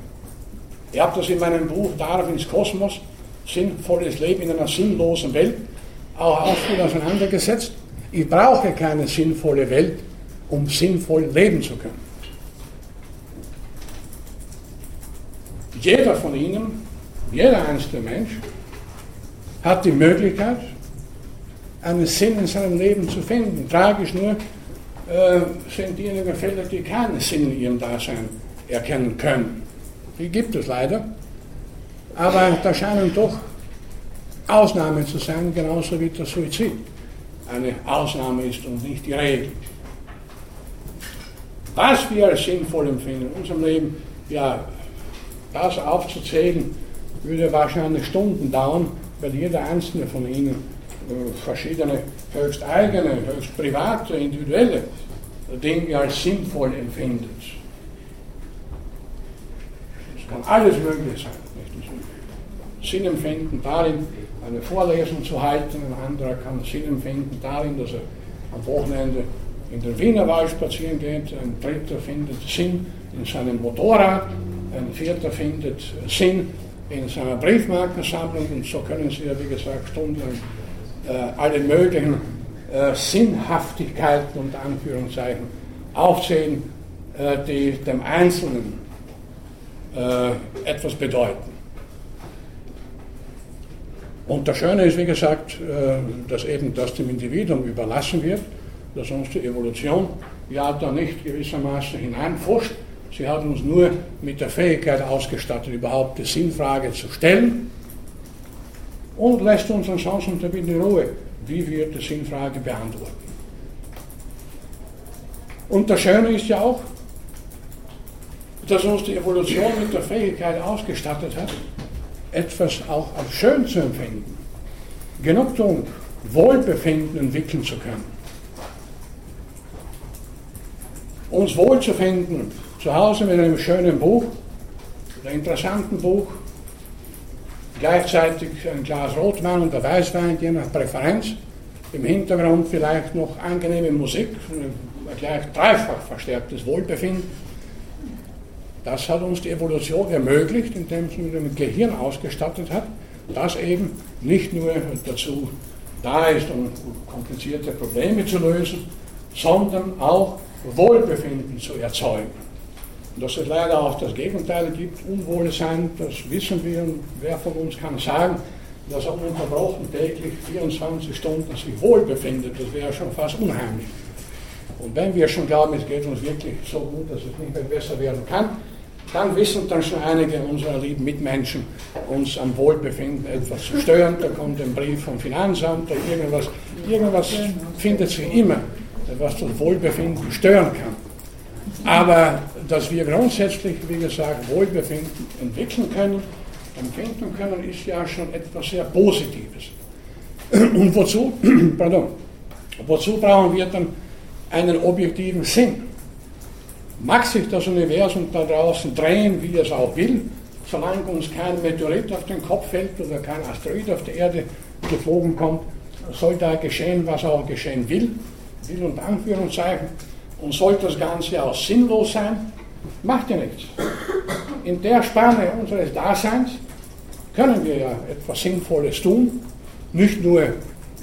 Ich habe das in meinem Buch Darwins Kosmos, sinnvolles Leben in einer sinnlosen Welt, auch ausführlich auseinandergesetzt. Ich brauche keine sinnvolle Welt, um sinnvoll leben zu können. Jeder von Ihnen, jeder einzelne Mensch, hat die Möglichkeit, einen Sinn in seinem Leben zu finden. Tragisch nur äh, sind diejenigen Fälle, die keinen Sinn in ihrem Dasein erkennen können. Die gibt es leider. Aber da scheinen doch Ausnahmen zu sein, genauso wie der Suizid eine Ausnahme ist und nicht die Regel. Was wir als sinnvoll empfinden in unserem Leben, ja, das aufzuzählen, würde wahrscheinlich Stunden dauern, weil jeder einzelne von Ihnen verschiedene höchst eigene, höchst private, individuelle Dinge als sinnvoll empfindet. Es kann alles möglich sein. Sinn empfinden darin, eine Vorlesung zu halten, ein anderer kann Sinn empfinden darin, dass er am Wochenende in den Wienerwald spazieren geht, ein dritter findet Sinn in seinem Motorrad, ein vierter findet Sinn in seiner Briefmarkensammlung und so können Sie ja, wie gesagt, stundenlang äh, alle möglichen äh, Sinnhaftigkeiten unter Anführungszeichen aufzählen, äh, die dem Einzelnen äh, etwas bedeuten. Und das Schöne ist, wie gesagt, äh, dass eben das dem Individuum überlassen wird dass uns die Evolution ja da nicht gewissermaßen hineinfuscht. Sie hat uns nur mit der Fähigkeit ausgestattet, überhaupt die Sinnfrage zu stellen und lässt uns ansonsten damit in Ruhe, wie wir die Sinnfrage beantworten. Und das Schöne ist ja auch, dass uns die Evolution mit der Fähigkeit ausgestattet hat, etwas auch als schön zu empfinden, Genugtuung, Wohlbefinden entwickeln zu können. uns wohlzufinden, zu Hause mit einem schönen Buch, einem interessanten Buch, gleichzeitig ein Glas Rotwein oder Weißwein, je nach Präferenz, im Hintergrund vielleicht noch angenehme Musik, gleich dreifach verstärktes Wohlbefinden. Das hat uns die Evolution ermöglicht, indem sie mit dem Gehirn ausgestattet hat, das eben nicht nur dazu da ist, um komplizierte Probleme zu lösen, sondern auch Wohlbefinden zu erzeugen. Dass es leider auch das Gegenteil gibt, Unwohlsein, das wissen wir. Und wer von uns kann sagen, dass er ununterbrochen täglich 24 Stunden sich wohlbefindet, das wäre schon fast unheimlich. Und wenn wir schon glauben, es geht uns wirklich so gut, dass es nicht mehr besser werden kann, dann wissen dann schon einige unserer lieben Mitmenschen, uns am Wohlbefinden etwas zu stören. Da kommt ein Brief vom Finanzamt oder irgendwas. Irgendwas findet sich immer, was das Wohlbefinden stören kann. Aber dass wir grundsätzlich, wie gesagt, Wohlbefinden entwickeln können, empfinden können, ist ja schon etwas sehr Positives. Und wozu, pardon, wozu brauchen wir dann einen objektiven Sinn? Mag sich das Universum da draußen drehen, wie es auch will, solange uns kein Meteorit auf den Kopf fällt oder kein Asteroid auf die Erde geflogen kommt, soll da geschehen, was auch geschehen will, will und Anführungszeichen, und sollte das Ganze auch sinnlos sein, macht ja nichts. In der Spanne unseres Daseins können wir ja etwas Sinnvolles tun, nicht nur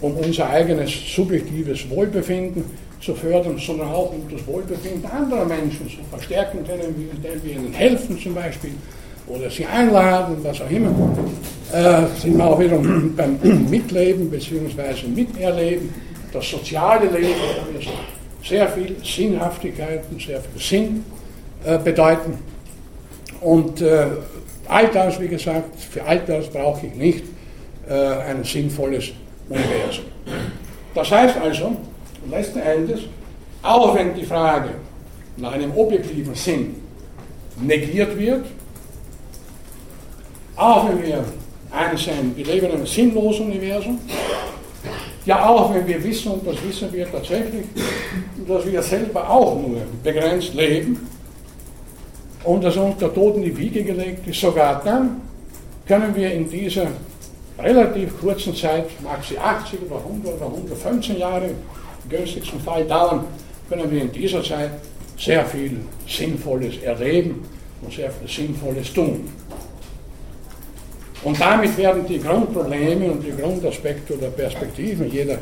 um unser eigenes subjektives Wohlbefinden zu fördern, sondern auch um das Wohlbefinden anderer Menschen zu verstärken, indem wir ihnen helfen zum Beispiel oder sie einladen, was auch immer. Äh, sind wir auch wieder beim Mitleben bzw. Miterleben, das soziale Leben, wo sehr viel Sinnhaftigkeit und sehr viel Sinn äh, bedeuten. Und äh, all das, wie gesagt, für all das brauche ich nicht äh, ein sinnvolles Universum. Das heißt also, letzten Endes, auch wenn die Frage nach einem objektiven Sinn negiert wird, auch wenn wir einsehen, wir leben in einem sinnlosen Universum, ja auch wenn wir wissen, und das wissen wir tatsächlich, dass wir selber auch nur begrenzt leben und dass uns der Tod in die Wiege gelegt ist, sogar dann können wir in dieser relativ kurzen Zeit, mag sie 80 oder 100 oder 115 Jahre günstigsten Fall dauern, können wir in dieser Zeit sehr viel Sinnvolles erleben und sehr viel Sinnvolles tun. Und damit werden die Grundprobleme und die Grundaspekte oder Perspektiven jeder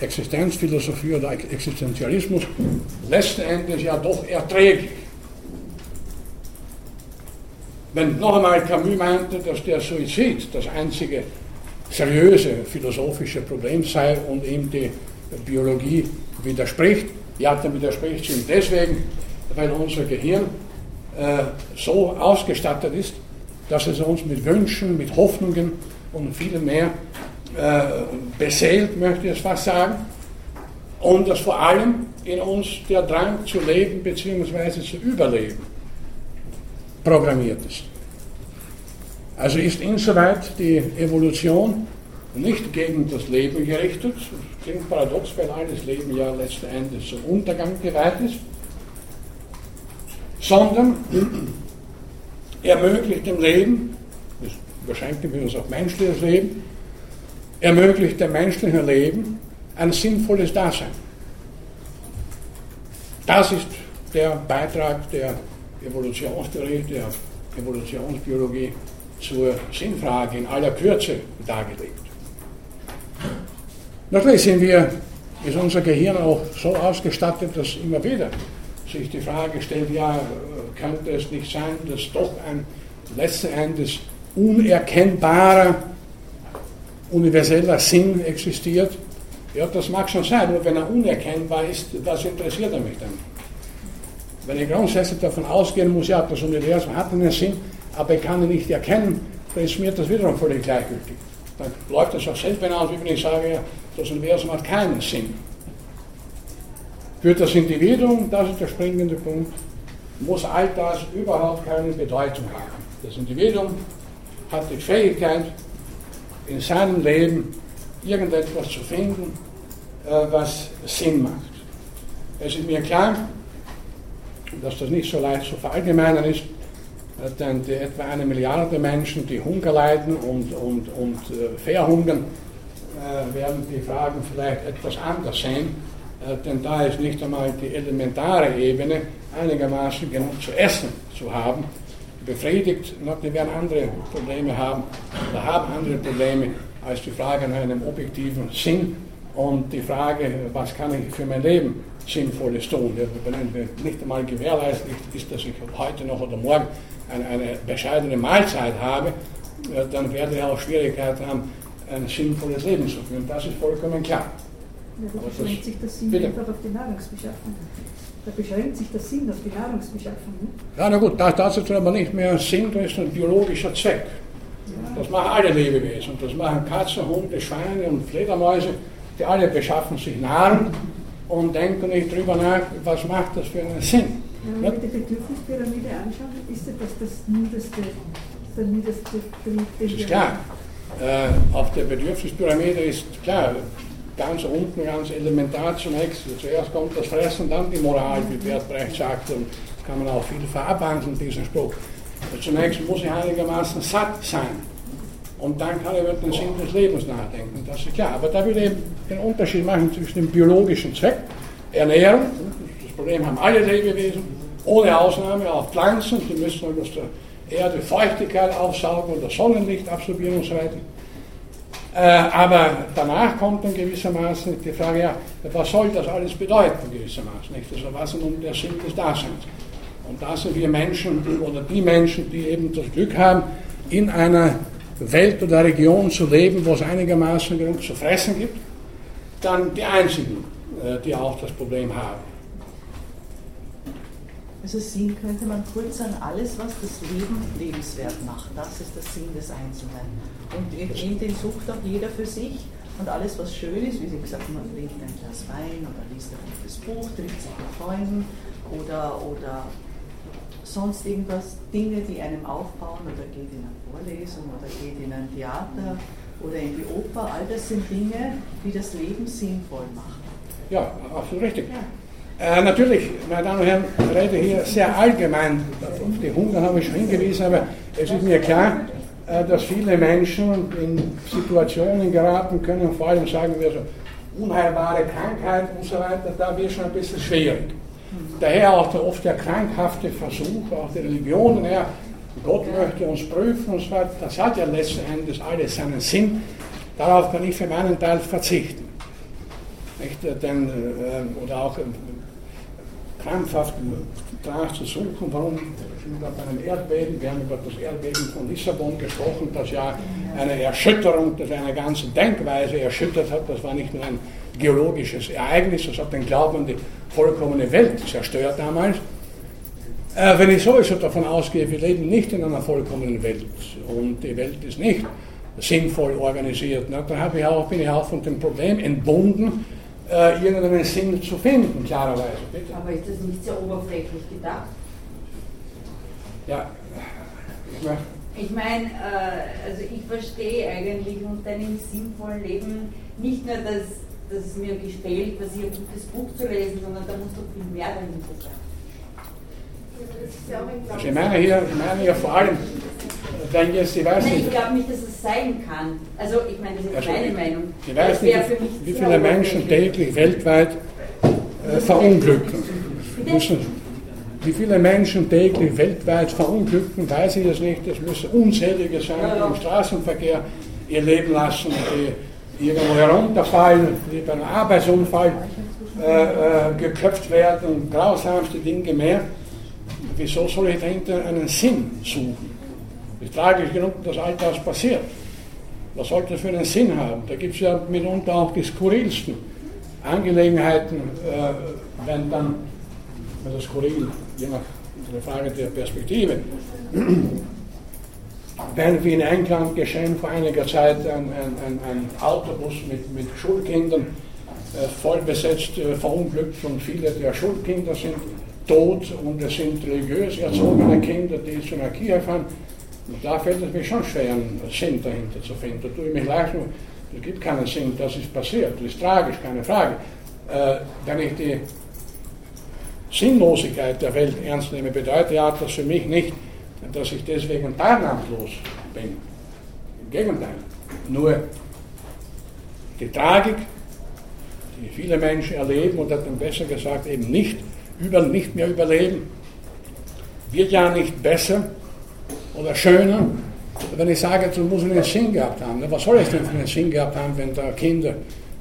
Existenzphilosophie oder Existenzialismus letzten Endes ja doch erträglich. Wenn noch einmal Camus meinte, dass der Suizid das einzige seriöse philosophische Problem sei und ihm die Biologie widerspricht. Ja, dann widerspricht sie ihm deswegen, weil unser Gehirn äh, so ausgestattet ist, dass es uns mit Wünschen, mit Hoffnungen und viel mehr äh, beseelt, möchte ich es fast sagen. Und dass vor allem in uns der Drang zu leben bzw. zu überleben programmiert ist. Also ist insoweit die Evolution nicht gegen das Leben gerichtet. Klingt paradox, weil alles Leben ja letzten Endes zum Untergang geweiht ist, sondern ermöglicht dem Leben, das beschränken wir uns auf menschliches Leben, ermöglicht dem menschlichen Leben ein sinnvolles Dasein. Das ist der Beitrag der Evolutionstheorie, der Evolutionsbiologie zur Sinnfrage in aller Kürze dargelegt. Natürlich sind wir, ist unser Gehirn auch so ausgestattet, dass immer wieder sich die Frage stellt, ja, könnte es nicht sein, dass doch ein letzten Endes unerkennbarer universeller Sinn existiert? Ja, das mag schon sein, nur wenn er unerkennbar ist, was interessiert er mich dann? Wenn ich grundsätzlich davon ausgehen muss, ja, das Universum hat einen Sinn, aber ich kann ihn nicht erkennen, dann ist mir das wiederum völlig gleichgültig. Dann läuft das auch selbst hinaus, wie wenn ich sage, ja, das Universum hat keinen Sinn. Für das Individuum, das ist der springende Punkt, muss all das überhaupt keine Bedeutung haben. Das Individuum hat die Fähigkeit, in seinem Leben irgendetwas zu finden, äh, was Sinn macht. Es ist mir klar, dass das nicht so leicht zu verallgemeinern ist, äh, denn die etwa eine Milliarde Menschen, die Hunger leiden und, und, und äh, verhungern, werden die Fragen vielleicht etwas anders äh, denn da ist nicht einmal die elementare Ebene einigermaßen genug zu essen zu haben, befriedigt, die werden andere Probleme haben oder haben andere Probleme als die Frage nach einem objektiven Sinn und die Frage, was kann ich für mein Leben Sinnvolles tun. Wenn nicht einmal gewährleistet ist, dass ich heute noch oder morgen eine, eine bescheidene Mahlzeit habe, dann werde ich auch Schwierigkeiten haben, ein sinnvolles Leben zu führen. Das ist vollkommen klar. Ja, da beschränkt sich der Sinn einfach auf die Nahrungsbeschaffung. Da beschränkt sich der Sinn auf die Nahrungsbeschaffung. Ne? Ja, na gut, das, das ist aber nicht mehr Sinn, das ist ein biologischer Zweck. Ja. Das machen alle Lebewesen. Das machen Katzen, Hunde, Schweine und Fledermäuse. Die alle beschaffen sich Nahrung und denken nicht drüber nach, was macht das für einen Sinn. Ja, wenn wir die Bedürfnispyramide anschauen, ist das das niederste, der niederste Trieb, Das ist klar. Äh, auf der Bedürfnispyramide ist klar, ganz unten, ganz elementar zunächst. Zuerst kommt das Fressen, dann die Moral, wie Bert Brecht sagt, und das kann man auch viel verabwandeln, diesen Spruch. Zunächst muss ich einigermaßen satt sein. Und dann kann ich über den Sinn des Lebens nachdenken, das ist klar. Aber da will ich den Unterschied machen zwischen dem biologischen Zweck, Ernährung, das Problem haben alle Lebewesen, ohne Ausnahme, auch Pflanzen, die müssen aus der Erde Feuchtigkeit aufsaugen oder Sonnenlicht absorbieren und so weiter. Äh, aber danach kommt dann gewissermaßen die Frage, ja, was soll das alles bedeuten gewissermaßen? Nicht? Also was ist nun der Sinn des Daseins? Und da sind wir Menschen oder die Menschen, die eben das Glück haben, in einer Welt oder Region zu leben, wo es einigermaßen genug zu fressen gibt, dann die einzigen, äh, die auch das Problem haben. Also Sinn könnte man kurz sagen, alles, was das Leben lebenswert macht, das ist der Sinn des Einzelnen. Und in den sucht auch jeder für sich. Und alles, was schön ist, wie Sie gesagt haben, man trinkt ein Glas Wein oder liest ein gutes Buch, trifft sich mit Freunden oder, oder sonst irgendwas, Dinge, die einem aufbauen oder geht in eine Vorlesung oder geht in ein Theater oder in die Oper, all das sind Dinge, die das Leben sinnvoll machen. Ja, absolut richtig. Ja. Äh, natürlich, meine Damen und Herren, ich rede hier sehr allgemein, auf die Hunger habe ich schon hingewiesen, aber es ist mir klar, äh, dass viele Menschen in Situationen geraten können, vor allem sagen wir so, unheilbare Krankheit und so weiter, da wird schon ein bisschen schwierig. Daher auch der, oft der krankhafte Versuch, auch der Religionen, ja, Gott möchte uns prüfen und so weiter, das hat ja letzten Endes alles seinen Sinn. Darauf kann ich für meinen Teil verzichten. Nicht, denn, äh, oder auch krampfhaft danach zu suchen, warum bei einem Erdbeben, wir haben über das Erdbeben von Lissabon gesprochen, das ja eine Erschütterung, das eine ganze Denkweise erschüttert hat, das war nicht nur ein geologisches Ereignis, das hat den Glauben an die vollkommene Welt zerstört damals. Äh, wenn ich sowieso davon ausgehe, wir leben nicht in einer vollkommenen Welt und die Welt ist nicht sinnvoll organisiert, ne, dann ich auch, bin ich auch von dem Problem entbunden, äh, irgendeinen Sinn zu finden, klarerweise. Bitte. Aber ist das nicht sehr oberflächlich gedacht? Ja, ich meine. Ich meine, äh, also ich verstehe eigentlich unter einem sinnvollen Leben nicht nur, dass, dass es mir gefällt, was ich ein gutes Buch zu lesen, sondern da muss doch viel mehr dahinter sein. Also ich meine hier, ich meine hier vor allem, wenn jetzt, ich weiß nicht. Ich glaube nicht, dass es sein kann. Also ich meine, das ist also meine Meinung. Ich weiß nicht, wie viele Menschen täglich weltweit äh, verunglücken. Wie viele Menschen täglich weltweit verunglücken, weiß ich das nicht. Es müssen unzählige sein, die im Straßenverkehr ihr Leben lassen, die irgendwo herunterfallen, die bei einem Arbeitsunfall äh, äh, geköpft werden, grausamste Dinge mehr. Wieso soll ich dahinter einen Sinn suchen? ist tragisch genug, dass all das passiert. Was sollte das für einen Sinn haben? Da gibt es ja mitunter auch die skurrilsten Angelegenheiten, äh, wenn dann, wenn das skurril, je nach der Frage der Perspektive, wenn wie in England geschehen vor einiger Zeit ein, ein, ein, ein Autobus mit, mit Schulkindern äh, voll besetzt äh, verunglückt und viele der Schulkinder sind tot und es sind religiös erzogene Kinder, die zu einer Kirche fahren und da fällt es mir schon schwer, einen Sinn dahinter zu finden. Da tue ich mich leicht nur, es gibt keinen Sinn, das ist passiert, das ist tragisch, keine Frage. Äh, wenn ich die Sinnlosigkeit der Welt ernst nehme, bedeutet ja das für mich nicht, dass ich deswegen teilnahmslos bin. Im Gegenteil. Nur die Tragik, die viele Menschen erleben oder dann besser gesagt eben nicht, über, nicht mehr überleben, wird ja nicht besser oder schöner, wenn ich sage, das muss einen Sinn gehabt haben. Was soll es denn für einen Sinn gehabt haben, wenn da Kinder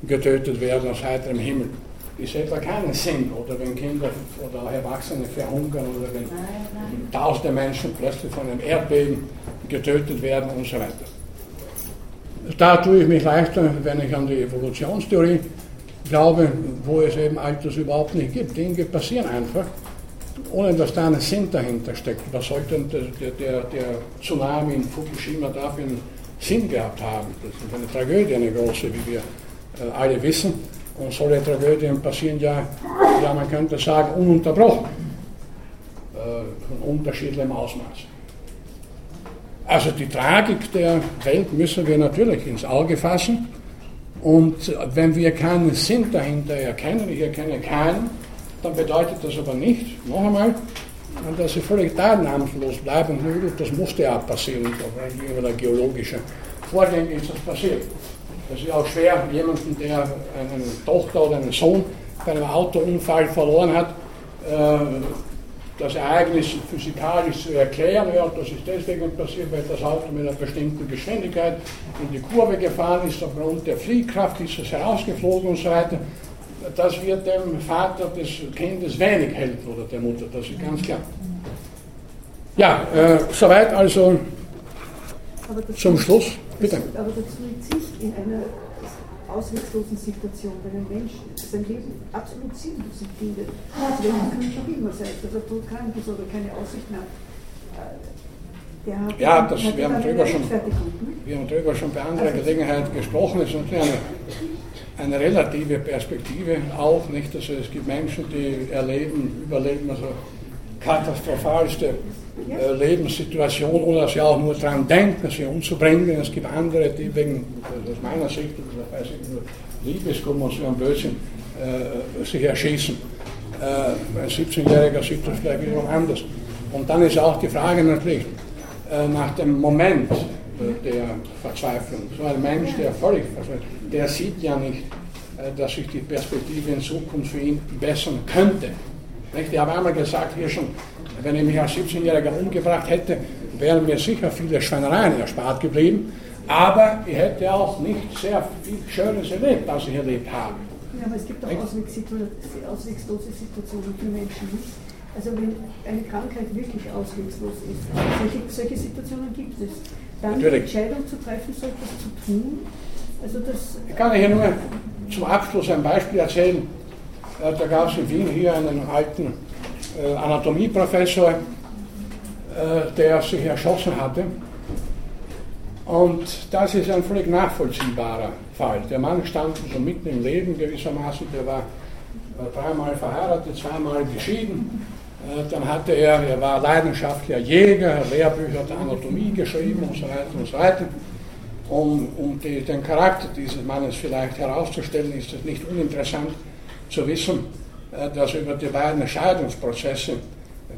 getötet werden aus heiterem Himmel? Ist etwa keinen Sinn. Oder wenn Kinder oder Erwachsene verhungern oder wenn tausende Menschen plötzlich von einem Erdbeben getötet werden und so weiter. Da tue ich mich leichter, wenn ich an die Evolutionstheorie glaube, wo es eben all das überhaupt nicht gibt. Dinge passieren einfach, ohne dass da ein Sinn dahinter steckt. Was sollte der, der, der Tsunami in Fukushima dafür einen Sinn gehabt haben? Das ist eine Tragödie, eine große, wie wir äh, alle wissen. Und solche Tragödien passieren ja, ja man könnte sagen, ununterbrochen, äh, von unterschiedlichem Ausmaß. Also die Tragik der Welt müssen wir natürlich ins Auge fassen. Und wenn wir keinen Sinn dahinter erkennen, ich erkenne keinen, dann bedeutet das aber nicht, noch einmal, dass sie völlig teilnahmslos bleiben. Das musste ja passieren, über der geologische Vorgänge ist das passiert. Es ist auch schwer, jemanden, der eine Tochter oder einen Sohn bei einem Autounfall verloren hat, äh, das Ereignis physikalisch zu erklären. Ja, das ist deswegen passiert, weil das Auto mit einer bestimmten Geschwindigkeit in die Kurve gefahren ist, aufgrund der Fliehkraft ist es herausgeflogen und so weiter. Das wird dem Vater des Kindes wenig helfen oder der Mutter, das ist ganz klar. Ja, äh, soweit also zum Schluss. Bitte. Aber der Suizid in einer ausweglosen Situation, wenn ein Mensch sein Leben absolut sinnlos empfindet, welchen Grund auch immer sei, dass er todkrank ist oder keine Aussicht mehr hat, ja, das, wir, haben drüber schon, wir haben darüber schon bei anderer also, Gelegenheit gesprochen. Es ist natürlich eine, eine relative Perspektive auch, nicht? Also es gibt Menschen, die erleben, überleben also katastrophalste äh, Lebenssituation, dass sie auch nur daran denken, sie umzubringen. Es gibt andere, die wegen, aus meiner Sicht, weiß ich nur, Liebeskummer so ein Blödsinn äh, sich erschießen. Äh, ein 17-Jähriger sieht das vielleicht wiederum anders. Und dann ist auch die Frage natürlich nach dem Moment äh, der Verzweiflung. So ein Mensch, der völlig verzweifelt, der sieht ja nicht, dass sich die Perspektive in Zukunft für ihn bessern könnte. Ich habe einmal gesagt, hier schon, wenn ich mich als 17-Jähriger umgebracht hätte, wären mir sicher viele Schweinereien erspart geblieben. Aber ich hätte auch nicht sehr viel Schönes erlebt, als ich erlebt habe. Ja, aber es gibt auch auswegslose Situationen für Menschen nicht. Also wenn eine Krankheit wirklich auswegslos ist, solche, solche Situationen gibt es. Dann Natürlich. die Entscheidung zu treffen, so etwas zu tun. Also das ich kann hier nur zum Abschluss ein Beispiel erzählen. Äh, da gab es in Wien hier einen alten Anatomieprofessor, äh, der sich erschossen hatte. Und das ist ein völlig nachvollziehbarer Fall. Der Mann stand so mitten im Leben gewissermaßen, der war dreimal verheiratet, zweimal geschieden. Dann hatte er, er war leidenschaftlicher Jäger, Lehrbücher der Anatomie geschrieben und so weiter und so weiter. Um, um die, den Charakter dieses Mannes vielleicht herauszustellen, ist es nicht uninteressant zu wissen, äh, dass er über die beiden Scheidungsprozesse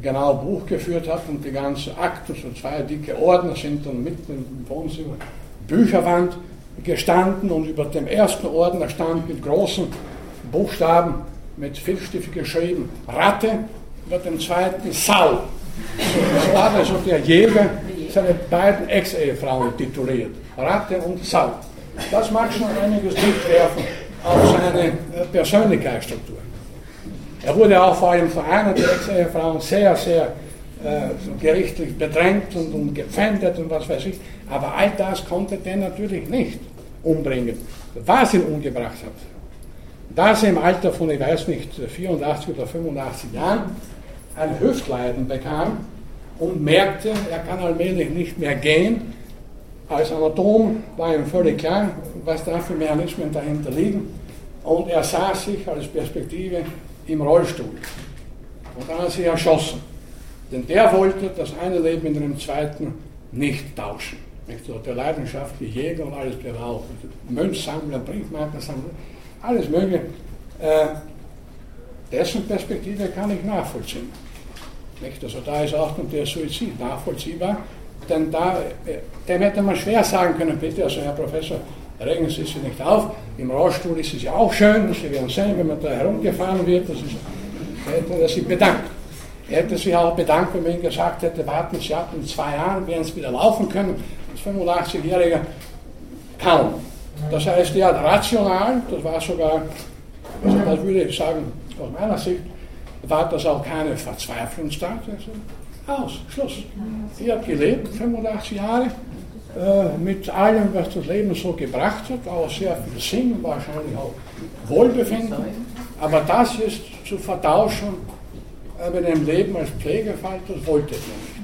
genau Buch geführt hat und die ganzen Akten, so zwei dicke Ordner sind dann mitten im Wohnzimmer, Bücherwand gestanden und über dem ersten Ordner stand mit großen Buchstaben mit Filzstift geschrieben Ratte, über dem zweiten Sau. So hat also der Jäger seine beiden Ex-Ehefrauen tituliert, Ratte und Sau. Das mag schon einiges Licht werfen auf seine äh, Persönlichkeitsstruktur. Er wurde auch vor allem von einer der Ex-Ehefrauen sehr, sehr äh, gerichtlich bedrängt und, und gepfändet und was weiß ich. Aber all das konnte der natürlich nicht umbringen, was ihn umgebracht hat. Dass er im Alter von, ich weiß nicht, 84 oder 85 Jahren ein Hüftleiden bekam und merkte, er kann allmählich nicht mehr gehen. Als Anatom war ihm völlig klar, was da für Mechanismen dahinter liegen. Und er sah sich als Perspektive im Rollstuhl. Und dann hat er sich erschossen. Denn der wollte das eine Leben mit dem zweiten nicht tauschen. Der leidenschaftliche Jäger und alles, der war auch Mönchsammler, Briefmarkensammler, alles Mögliche. Äh, dessen Perspektive kann ich nachvollziehen. Nicht? Also da ist auch der Suizid nachvollziehbar, denn da, äh, dem hätte man schwer sagen können, bitte, also Herr Professor, regen Sie sich nicht auf. Im Rollstuhl ist es ja auch schön, Sie werden sehen, wenn man da herumgefahren wird, das ist, hätte er sich bedankt. Er hätte sich auch bedankt, wenn man ihm gesagt hätte, warten Sie ab, in zwei Jahren werden Sie wieder laufen können. Als 85-Jähriger kaum. Das heißt, er hat rational, das war sogar, also das würde ich sagen, aus meiner Sicht, war das auch keine Verzweiflungstat. Also aus, Schluss. Er hat gelebt, 85 Jahre, mit allem, was das Leben so gebracht hat, auch sehr viel Sinn, wahrscheinlich auch Wohlbefinden. Aber das ist zu vertauschen äh, mit dem Leben als Pflegefall, das wollte er nicht.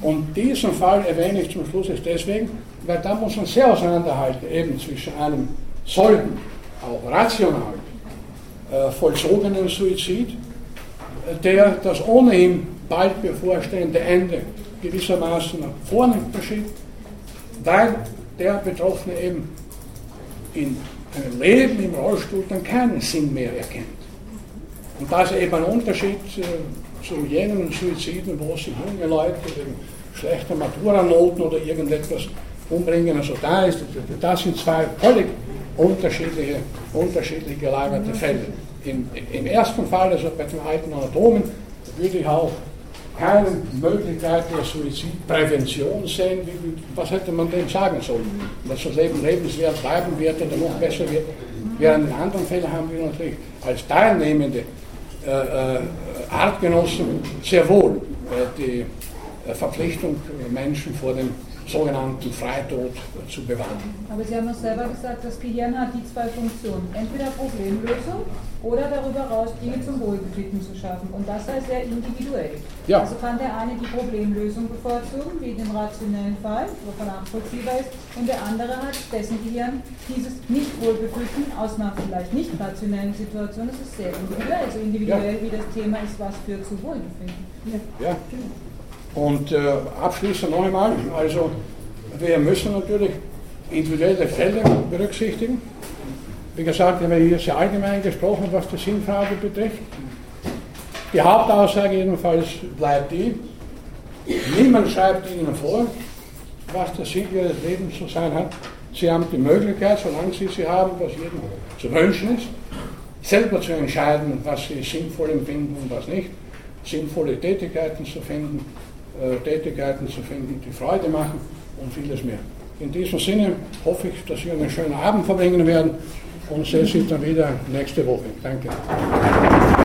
Und diesen Fall erwähne ich zum Schluss ist deswegen, weil da muss man sehr auseinanderhalten, eben zwischen einem soliden, auch rational äh, vollzogenen Suizid, äh, der das ohnehin bald bevorstehende Ende gewissermaßen nach vorne verschiebt, weil der Betroffene eben in einem Leben im Rollstuhl dann keinen Sinn mehr erkennt. Und das ist eben ein Unterschied äh, zu jenen Suiziden, wo sich junge Leute wegen schlechter Maturanoten oder irgendetwas umbringen. Also da ist, das sind zwei völlig unterschiedliche, unterschiedlich gelagerte Fälle. Im, Im, ersten Fall, also bei den alten Anatomen, würde ich auch keine Möglichkeit der Suizidprävention sehen. Was hätte man dem sagen sollen? Dass das Leben lebenswert bleiben wird oder noch besser wird. Während in anderen Fällen haben wir natürlich als teilnehmende äh, äh, Artgenossen sehr wohl äh, die äh, Verpflichtung, Menschen vor dem sogenannten Freitod zu bewahren. Aber Sie haben doch selber gesagt, das Gehirn hat die zwei Funktionen. Entweder Problemlösung oder darüber hinaus Dinge zum Wohlbefinden zu schaffen. Und das sei sehr individuell. Ja. Also kann der eine die Problemlösung bevorzugen, wie in dem rationellen Fall, wovon nachvollziehbar ist, und der andere hat dessen Gehirn dieses Nicht-Wohlbefinden aus einer vielleicht nicht rationellen Situation. Das ist sehr individuell, so individuell ja. wie das Thema ist, was führt zu Wohlbefinden. Ja. ja. Und äh, abschließend noch einmal, also wir müssen natürlich individuelle Fälle berücksichtigen. Wie gesagt, wir haben hier sehr allgemein gesprochen, was die Sinnfrage betrifft. Die Hauptaussage jedenfalls bleibt die, niemand schreibt Ihnen vor, was der Sinn Ihres Lebens zu sein hat. Sie haben die Möglichkeit, solange Sie sie haben, was jedem zu wünschen ist, selber zu entscheiden, was Sie sinnvoll empfinden und was nicht, sinnvolle Tätigkeiten zu finden Tätigkeiten zu finden, die Freude machen und vieles mehr. In diesem Sinne hoffe ich, dass Sie einen schönen Abend verbringen werden und sehe Sie dann wieder nächste Woche. Danke.